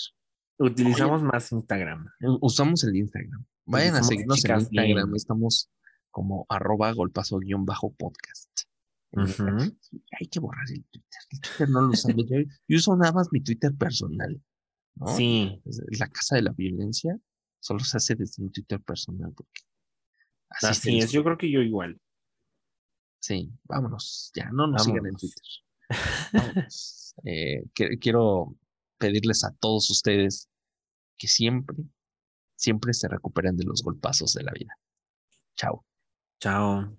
Utilizamos más Instagram. Usamos el Instagram. Vayan a seguirnos en Instagram. bien. Estamos como arroba golpazo guion bajo podcast. Hay que borrar el Twitter. El Twitter no lo usamos. Yo, yo uso nada más mi Twitter personal. ¿no? Sí, La casa de la violencia solo se hace desde mi Twitter personal. Porque así, es. Yo creo que yo igual. Sí, vámonos. Ya no nos sigan en. Twitter. Vámonos. [LAUGHS] Eh, que- quiero pedirles a todos ustedes que siempre, siempre se recuperen de los golpazos de la vida. Chao. Chao.